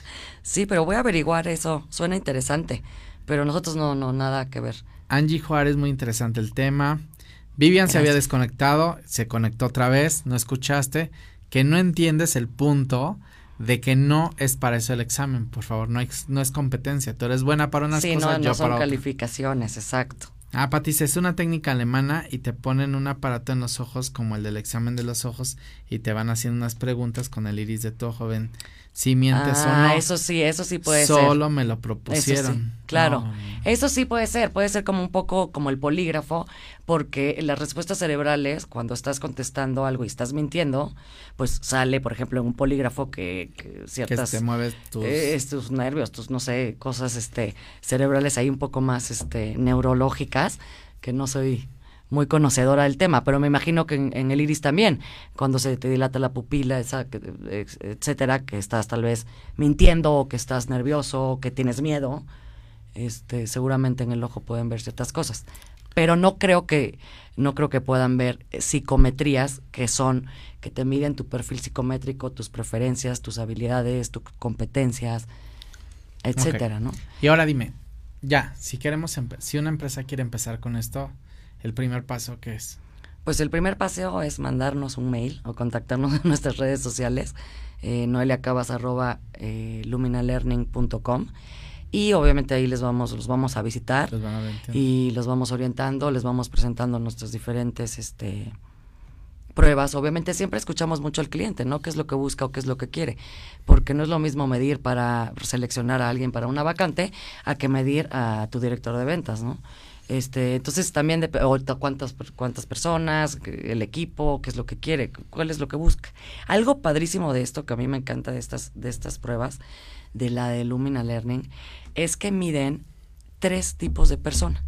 Sí, pero voy a averiguar eso. Suena interesante. Pero nosotros no, no, nada que ver. Angie Juárez, muy interesante el tema. Vivian se había desconectado, se conectó otra vez, no escuchaste, que no entiendes el punto de que no es para eso el examen, por favor, no, es- no es competencia, tú eres buena para unas sí, cosas, no, yo no son para calificaciones, exacto. Ah, Pati, es una técnica alemana y te ponen un aparato en los ojos como el del examen de los ojos y te van haciendo unas preguntas con el iris de tu ojo, ven si mientes o Ah, no. eso sí, eso sí puede ser. Solo me lo Eso propusieron. sí, claro. No, Eso sí puede ser, puede ser como un poco como el polígrafo, porque las respuestas cerebrales, cuando estás contestando algo y estás mintiendo, pues sale, por ejemplo, en un polígrafo que, que que ciertas te mueves tus... eh, tus nervios, tus no sé, cosas este cerebrales ahí un poco más este neurológicas, que no soy muy conocedora del tema, pero me imagino que en, en el iris también, cuando se te dilata la pupila, esa, etcétera, que estás tal vez mintiendo o que estás nervioso o que tienes miedo, este, seguramente en el ojo pueden ver ciertas cosas. Pero no creo que, no creo que puedan ver psicometrías que son, que te miden tu perfil psicométrico, tus preferencias, tus habilidades, tus competencias, etcétera, ¿no? Y ahora dime, ya, si queremos, si una empresa quiere empezar con esto, el primer paso que es, Pues el primer paseo es mandarnos un mail o contactarnos en nuestras redes sociales, eh, noeliacabas arroba eh, y obviamente ahí les vamos, los vamos a visitar los van a ver. entiendo. y los vamos orientando, les vamos presentando nuestras diferentes este pruebas. Obviamente siempre escuchamos mucho al cliente, ¿no? ¿Qué es lo que busca o qué es lo que quiere? Porque no es lo mismo medir para seleccionar a alguien para una vacante a que medir a tu director de ventas, ¿no? Este, entonces también ta- cuántas cuántas personas, el equipo, qué es lo que quiere, cuál es lo que busca. Algo padrísimo de esto que a mí me encanta de estas de estas pruebas de la de Lumina Learning es que miden tres tipos de persona.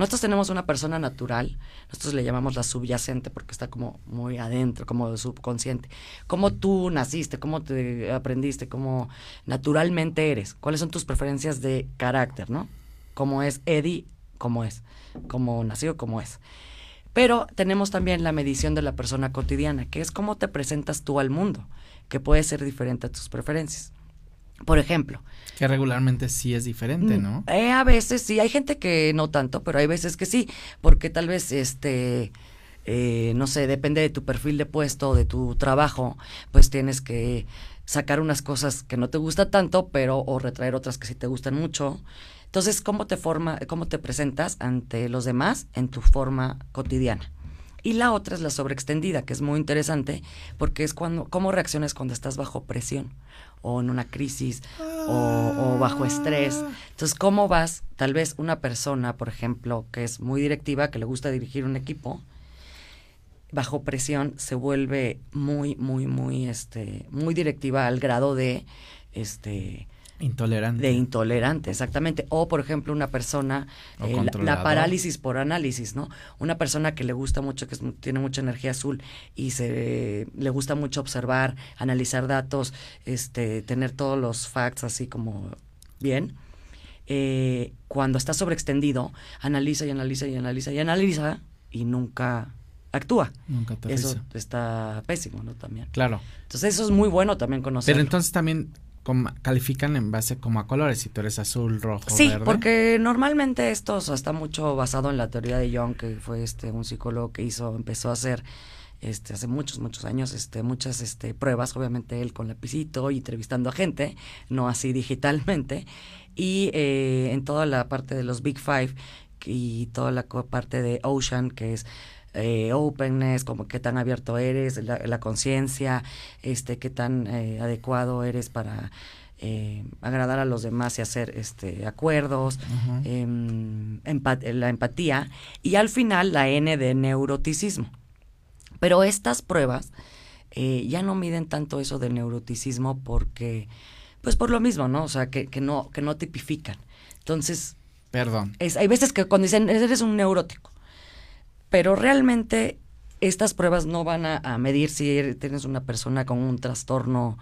Nosotros tenemos una persona natural, nosotros le llamamos la subyacente porque está como muy adentro, como subconsciente. Cómo tú naciste, cómo te aprendiste, cómo naturalmente eres, cuáles son tus preferencias de carácter, ¿no? Cómo es Eddie, cómo es, cómo nació, cómo es. Pero tenemos también la medición de la persona cotidiana, que es cómo te presentas tú al mundo, que puede ser diferente a tus preferencias. Por ejemplo, Que regularmente sí es diferente, ¿no? eh, a veces sí, hay gente que no tanto, pero hay veces que sí, porque tal vez, este, eh, no sé, depende de tu perfil de puesto, de tu trabajo, pues tienes que sacar unas cosas que no te gusta tanto, pero o retraer otras que sí te gustan mucho. Entonces, ¿cómo te forma, cómo te presentas ante los demás en tu forma cotidiana? Y la otra es la sobreextendida, que es muy interesante porque es cuando cómo reaccionas cuando estás bajo presión o en una crisis o, o bajo estrés. Entonces, ¿cómo vas? Tal vez una persona, por ejemplo, que es muy directiva, que le gusta dirigir un equipo, bajo presión se vuelve muy, muy, muy, este, muy directiva al grado de, este, Intolerante. de intolerante, exactamente. O, por ejemplo, una persona, eh, la- parálisis por análisis, ¿no? Una persona que le gusta mucho, que es tiene mucha energía azul y se le gusta mucho observar, analizar datos, este, tener todos los facts así como bien. eh, cuando está sobreextendido, analiza y analiza y analiza y analiza y nunca actúa. Nunca te Eso está pésimo, ¿no? También. Claro. Entonces eso es muy bueno también conocer. Pero entonces también como- califican en base como a colores, si tú eres azul, rojo, Sí, verde. porque normalmente esto o sea, está mucho basado en la teoría de Jung, que fue este un psicólogo que hizo, empezó a hacer este hace muchos, muchos años, este, muchas este, pruebas, obviamente él con lapicito y entrevistando a gente, no así digitalmente, y eh, en toda la parte de los Big Five y toda la parte de Ocean, que es eh, openness, como qué tan abierto eres, la, la conciencia, este, qué tan eh, adecuado eres para eh, agradar a los demás y hacer este acuerdos, em, la empatía y al final la N de neuroticismo. Pero estas pruebas eh, ya no miden tanto eso del neuroticismo porque, pues por lo mismo, ¿no? O sea, que, que no, que no tipifican. Entonces, Perdón. es, hay veces que cuando dicen, eres un neurótico, pero realmente estas pruebas no van a, a medir si tienes una persona con un trastorno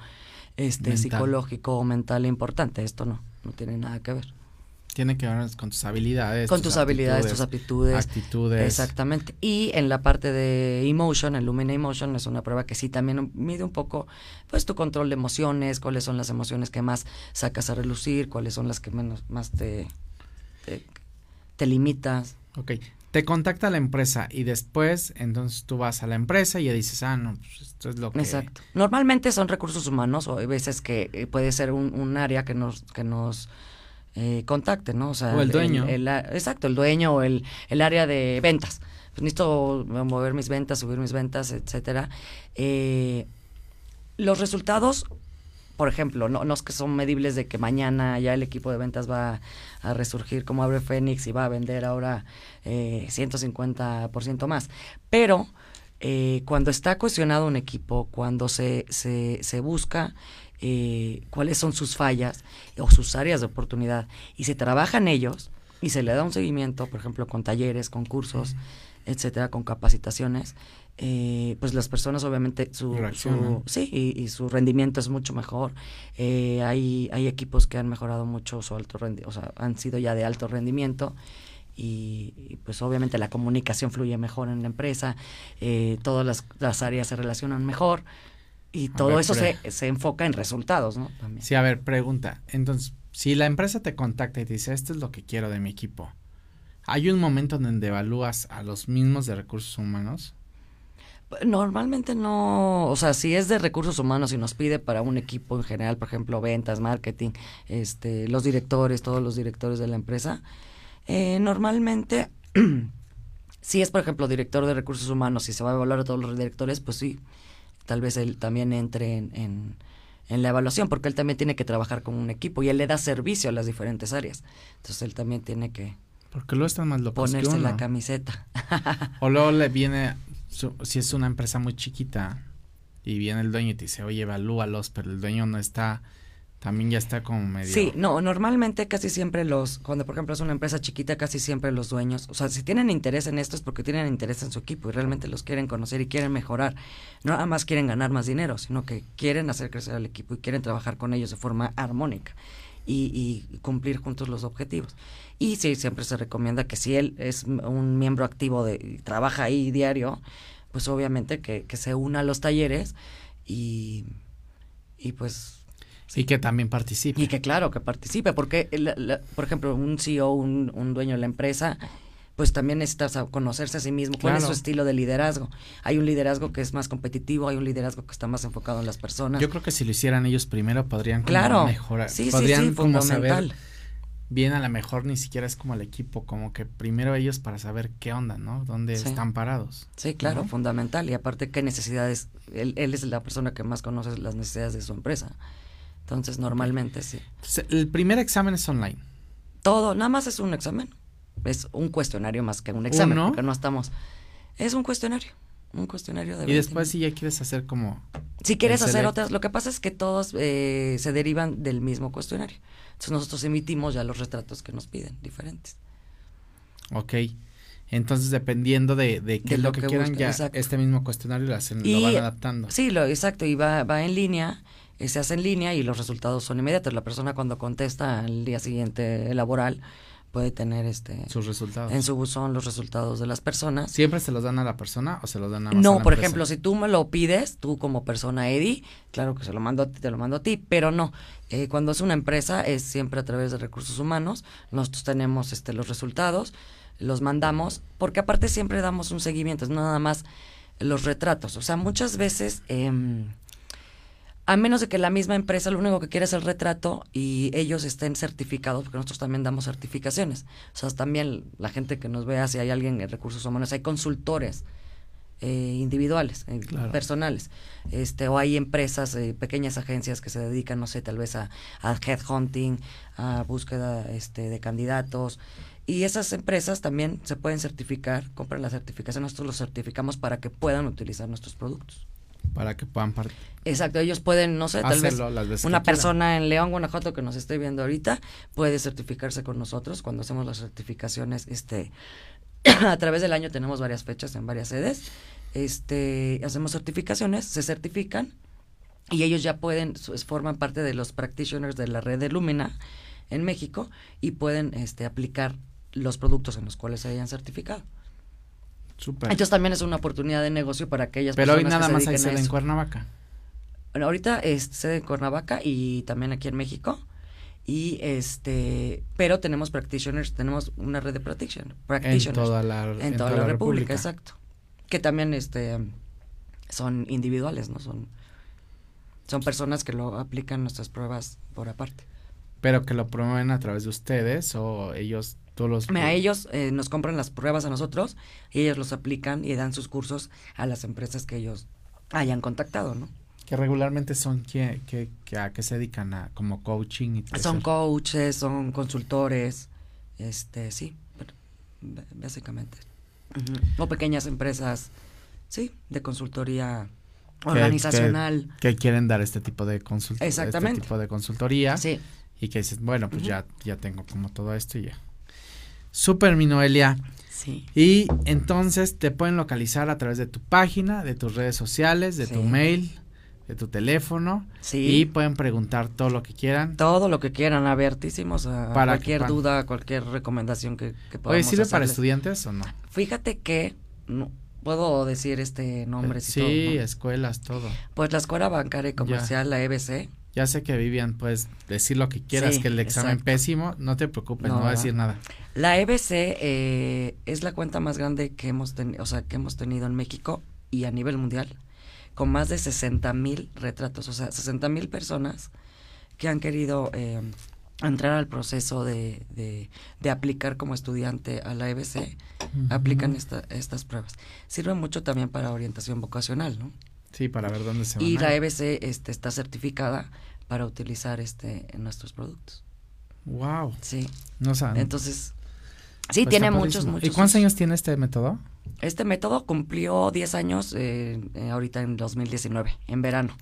este, Mental. psicológico o mental importante. Esto no, no tiene nada que ver. Tiene que ver con tus habilidades. Con tus habilidades, tus aptitudes. Actitudes. Exactamente. Y en la parte de emotion, el Lumina Emotion es una prueba que sí también mide un poco, pues tu control de emociones, cuáles son las emociones que más sacas a relucir, cuáles son las que menos más te, te, te limitas. Ok. Te contacta la empresa y después, entonces tú vas a la empresa y ya dices, ah, no, pues esto es lo que. Exacto. Normalmente son recursos humanos o hay veces que eh, puede ser un, un área que nos que nos eh, contacte, ¿no? O, sea, O el dueño. exacto, el dueño o el, el área de ventas. Pues necesito mover mis ventas, subir mis ventas, etcétera. Eh, los resultados, por ejemplo, no, no es que son medibles de que mañana ya el equipo de ventas va a resurgir como Abre Fénix y va a vender ahora eh, 150% más. Pero eh, cuando está cuestionado un equipo, cuando se, se, se busca eh, cuáles son sus fallas o sus áreas de oportunidad y se trabajan ellos y se le da un seguimiento, por ejemplo, con talleres, con cursos, etcétera, con capacitaciones, eh, pues las personas obviamente su, su sí y, y, su rendimiento es mucho mejor. Eh, hay hay equipos que han mejorado mucho su alto rendi o sea han sido ya de alto rendimiento y, y, pues obviamente la comunicación fluye mejor en la empresa eh, todas las, las, áreas se relacionan mejor y todo ver, eso se, se, enfoca en resultados no También. sí a ver pregunta. Entonces si la empresa te contacta y te dice esto es lo que quiero de mi equipo hay un momento en donde evalúas a los mismos de recursos humanos Normalmente no, o sea, si es de recursos humanos y nos pide para un equipo en general, por ejemplo, ventas, marketing, este, los directores, todos los directores de la empresa, eh, normalmente, si es, por ejemplo, director de recursos humanos y se va a evaluar a todos los directores, pues sí, tal vez él también entre en, en, en la evaluación, porque él también tiene que trabajar con un equipo y él le da servicio a las diferentes áreas. Entonces él también tiene que... Porque luego están más locos Ponerse que uno. la camiseta. o luego le viene si es una empresa muy chiquita y viene el dueño y te dice, oye, evalúalos, pero el dueño no está, también ya está como medio... Sí, no, normalmente casi siempre los, cuando por ejemplo es una empresa chiquita, casi siempre los dueños, o sea, si tienen interés en esto es porque tienen interés en su equipo y realmente los quieren conocer y quieren mejorar. No nada más quieren ganar más dinero, sino que quieren hacer crecer al equipo y quieren trabajar con ellos de forma armónica. Y, y, cumplir juntos los objetivos. Y sí, siempre se recomienda que si él es un miembro activo de y trabaja ahí diario, pues obviamente que, que se una a los talleres y, y pues... Y que también participe. Y que claro, que participe, porque, la, la, por ejemplo, un CEO, un, un dueño de la empresa, pues también necesitas conocerse a sí mismo, cuál claro. es su estilo de liderazgo. Hay un liderazgo que es más competitivo, hay un liderazgo que está más enfocado en las personas. Yo creo que si lo hicieran ellos primero podrían claro. mejorar, sí, podrían sí, sí, como saber bien a lo mejor ni siquiera es como el equipo, como que primero ellos para saber qué onda, ¿no? Dónde sí. están parados. Sí, claro, ¿no? fundamental. Y aparte, qué necesidades, él, él, es la persona que más conoce las necesidades de su empresa. Entonces, normalmente sí. Entonces, el primer examen es online. Todo, nada más es un examen. Es un cuestionario más que un examen, ¿Uno? porque no estamos. Es un cuestionario. Un cuestionario de Y después si ya quieres hacer como... Si quieres hacer otras, lo que pasa es que todos eh, se derivan del mismo cuestionario. Entonces nosotros emitimos ya los retratos que nos piden, diferentes. Ok. Entonces, dependiendo de, de qué de es lo lo que, que quieran, ya exacto. este mismo cuestionario lo, hacen, Y- lo van adaptando. Sí, lo, exacto, y va, va en línea, eh, se hace en línea y los resultados son inmediatos. La persona cuando contesta al día siguiente laboral puede tener este Sus resultados. en su buzón los resultados de las personas. ¿Siempre se los dan a la persona o se los dan a más a No, la por empresa? ejemplo, si tú me lo pides, tú como persona Eddie, claro que se lo mando a ti, te lo mando a ti, pero no. Eh, cuando es una empresa es siempre a través de recursos humanos. Nosotros tenemos este los resultados, los mandamos, porque aparte siempre damos un seguimiento, es nada más los retratos. O sea, muchas veces, eh, a menos de que la misma empresa lo único que quiere es el retrato y ellos estén certificados, porque nosotros también damos certificaciones. O sea, también la gente que nos vea, si hay alguien en recursos humanos, hay consultores eh, individuales, eh, Claro. personales, este, o hay empresas, eh, pequeñas agencias que se dedican, no sé, tal vez a, a headhunting, a búsqueda este, de candidatos, y esas empresas también se pueden certificar, compran la certificación, nosotros los certificamos para que puedan utilizar nuestros productos. Para que puedan Exacto, ellos pueden, no sé, tal vez una persona en León, Guanajuato que nos esté viendo ahorita puede certificarse con nosotros cuando hacemos las certificaciones este a través del año tenemos varias fechas en varias sedes. Este, hacemos certificaciones, se certifican y ellos ya pueden forman parte de los practitioners de la red de Lumina en México y pueden este aplicar los productos en los cuales se hayan certificado. Súper. Entonces también es una oportunidad de negocio para aquellas Pero hoy personas nada que más se hay sede en. Cuernavaca. Bueno, ahorita es sede en Cuernavaca y también aquí en México. Y este, pero tenemos practitioners, tenemos una red de practitioner- En practitioners toda la, en toda la, República, exacto. Que también este son individuales, ¿no? Son son personas que lo aplican nuestras pruebas por aparte. Pero que lo promueven a través de ustedes o ellos, todos los... Mira, ellos eh, nos compran las pruebas a nosotros y ellos los aplican y dan sus cursos a las empresas que ellos hayan contactado, ¿no? Que regularmente son que, que, que a qué se dedican a como coaching y todo Son eso. coaches, son consultores, este, sí, básicamente. O pequeñas empresas, sí, de consultoría que- organizacional. que, que quieren dar este tipo de consultoría. Exactamente. Este tipo de consultoría. Sí, Y que dices, bueno, pues ya, ya tengo como todo esto y ya. Súper, mi Noelia. sí. Y entonces te pueden localizar a través de tu página, de tus redes sociales, de tu mail, de tu teléfono. Sí. Y pueden preguntar todo lo que quieran. Todo lo que quieran, abiertísimos a Para cualquier que duda, cualquier recomendación que, que Oye, podamos ¿sirve para estudiantes o no? Fíjate que, no, puedo decir este nombre sí, todo, ¿no? escuelas, todo. Pues la Escuela Bancaria y Comercial, la EBC, Ya sé que Vivian, puedes decir lo que quieras, Sí, que el examen exacto. pésimo, no te preocupes, no, No, voy a decir nada. La EBC eh, es la cuenta más grande que hemos tenido, o sea, que hemos tenido en México y a nivel mundial, con más de 60 mil retratos, o sea, 60 mil personas que han querido eh, entrar al proceso de, de, de aplicar como estudiante a la EBC, aplican esta- estas pruebas. Sirve mucho también para orientación vocacional, ¿no? Sí, para ver dónde se van. Y la. EBC este, está certificada para utilizar este en nuestros productos. Wow. Sí. No saben. Entonces, sí, Pues tiene muchos, muchos. ¿Y cuántos años tiene este método? Este método cumplió 10 años eh, eh, ahorita en 2019, en verano.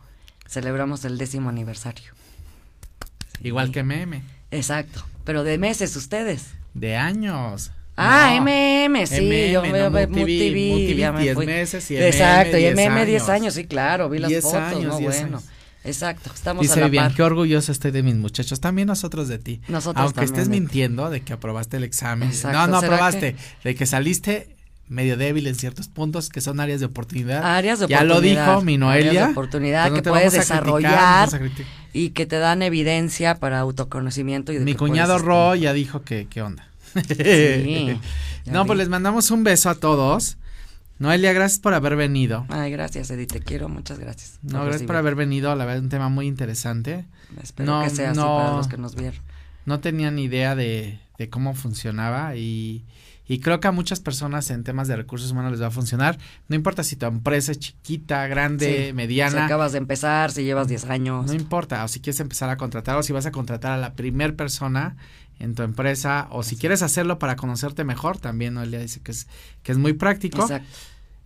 Celebramos el décimo aniversario. Igual Sí. que MM. Exacto, pero de meses ustedes. De años. Ah, No. MM, sí, yo MM, veo no, MUTV, MUTV, MUTV ya me 10 fui. meses y MM Exacto, y 10 MM 10 años. años, sí, claro, vi las 10 fotos, años, no, 10 bueno. años. Exacto, estamos Dice a la bien, par. qué orgulloso estoy de mis muchachos. También nosotros de ti. Nosotros Aunque también estés mintiendo de que aprobaste el examen. Exacto, No, no ¿será aprobaste. De que saliste medio débil en ciertos puntos que son áreas de oportunidad. Áreas de ya lo oportunidad, dijo mi áreas Noelia. de oportunidad no que puedes criticar, no desarrollar y que te dan evidencia para autoconocimiento y de Mi que cuñado Ro ya dijo que qué onda. Sí, ya no, vi. pues les mandamos un beso a todos. Noelia, gracias por haber venido. Ay, gracias, Edith, te quiero, muchas gracias. No, gracias por haber venido. La verdad, un tema muy interesante. Espero no, que sea así no. para los que nos vieron. No tenía ni idea de, de cómo funcionaba y, y creo que a muchas personas en temas de recursos humanos les va a funcionar. No importa si tu empresa es chiquita, grande, Sí, mediana. Si acabas de empezar, si llevas 10 años. No importa, o si quieres empezar a contratar o si vas a contratar a la primer persona en tu empresa o si quieres hacerlo para conocerte mejor, también Noelia dice que es, que es muy práctico. Exacto.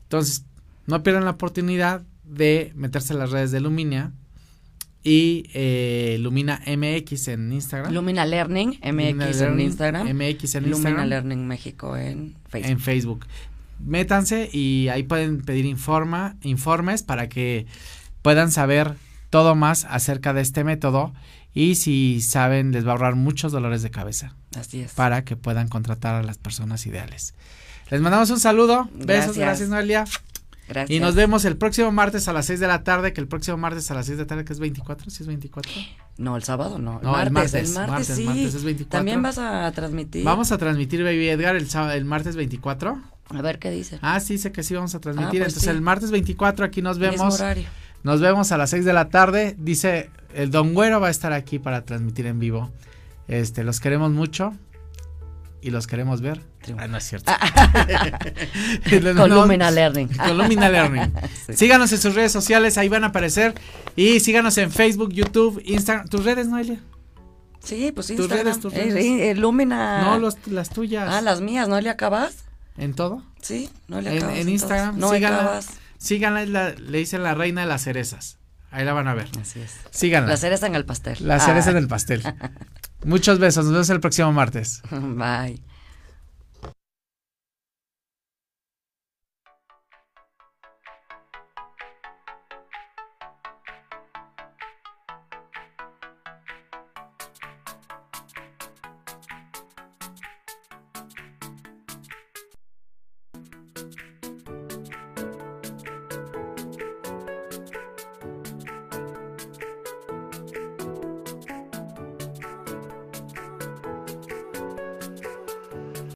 Entonces, no pierdan la oportunidad de meterse en las redes de Luminia y eh, Lumina MX en Instagram. Lumina Learning, MX Lumina en Learning, Instagram. MX en Lumina Instagram. Learning México en Facebook. en Facebook. Métanse y ahí pueden pedir informa, informes para que puedan saber todo más acerca de este método y si saben les va a ahorrar muchos dolores de cabeza Así es. para que puedan contratar a las personas ideales. Les mandamos un saludo, besos, Gracias. Noelia Gracias. y nos vemos el próximo martes a las 6 de la tarde, que el próximo martes a las 6 de la tarde que es 24, si es 24. No, el sábado no. No, el martes, martes, el martes, martes, sí. martes es 24. También vas a transmitir. Vamos a transmitir Baby Edgar el, sábado- el martes 24. A ver qué dice. Ah, sí, sé que sí vamos a transmitir. pues Entonces sí. el martes 24 aquí nos Mismo vemos. horario. Nos vemos a las 6 de la tarde. Dice, el Don Güero va a estar aquí para transmitir en vivo. Este, los queremos mucho y los queremos ver. Ah, no es cierto. Mandamos- Lumina Learning. Con Lumina Learning. Sí. Síganos en sus redes sociales, ahí van a aparecer. Y síganos en Facebook, YouTube, Instagram. ¿Tus redes, Noelia? Sí, pues Tus Instagram. redes, tus redes. sí, eh, Lumina. No, los- las tuyas. Ah, las mías, ¿no le acabas? ¿En todo? Sí, no le En, acabas. en. Instagram. No síganla. acabas. Síganla, la- le dicen la reina de las cerezas. Ahí la van a ver. Así es. Síganla. La cereza en el pastel. La cereza Ah. en el pastel. Muchos besos. Nos vemos el próximo martes. Bye.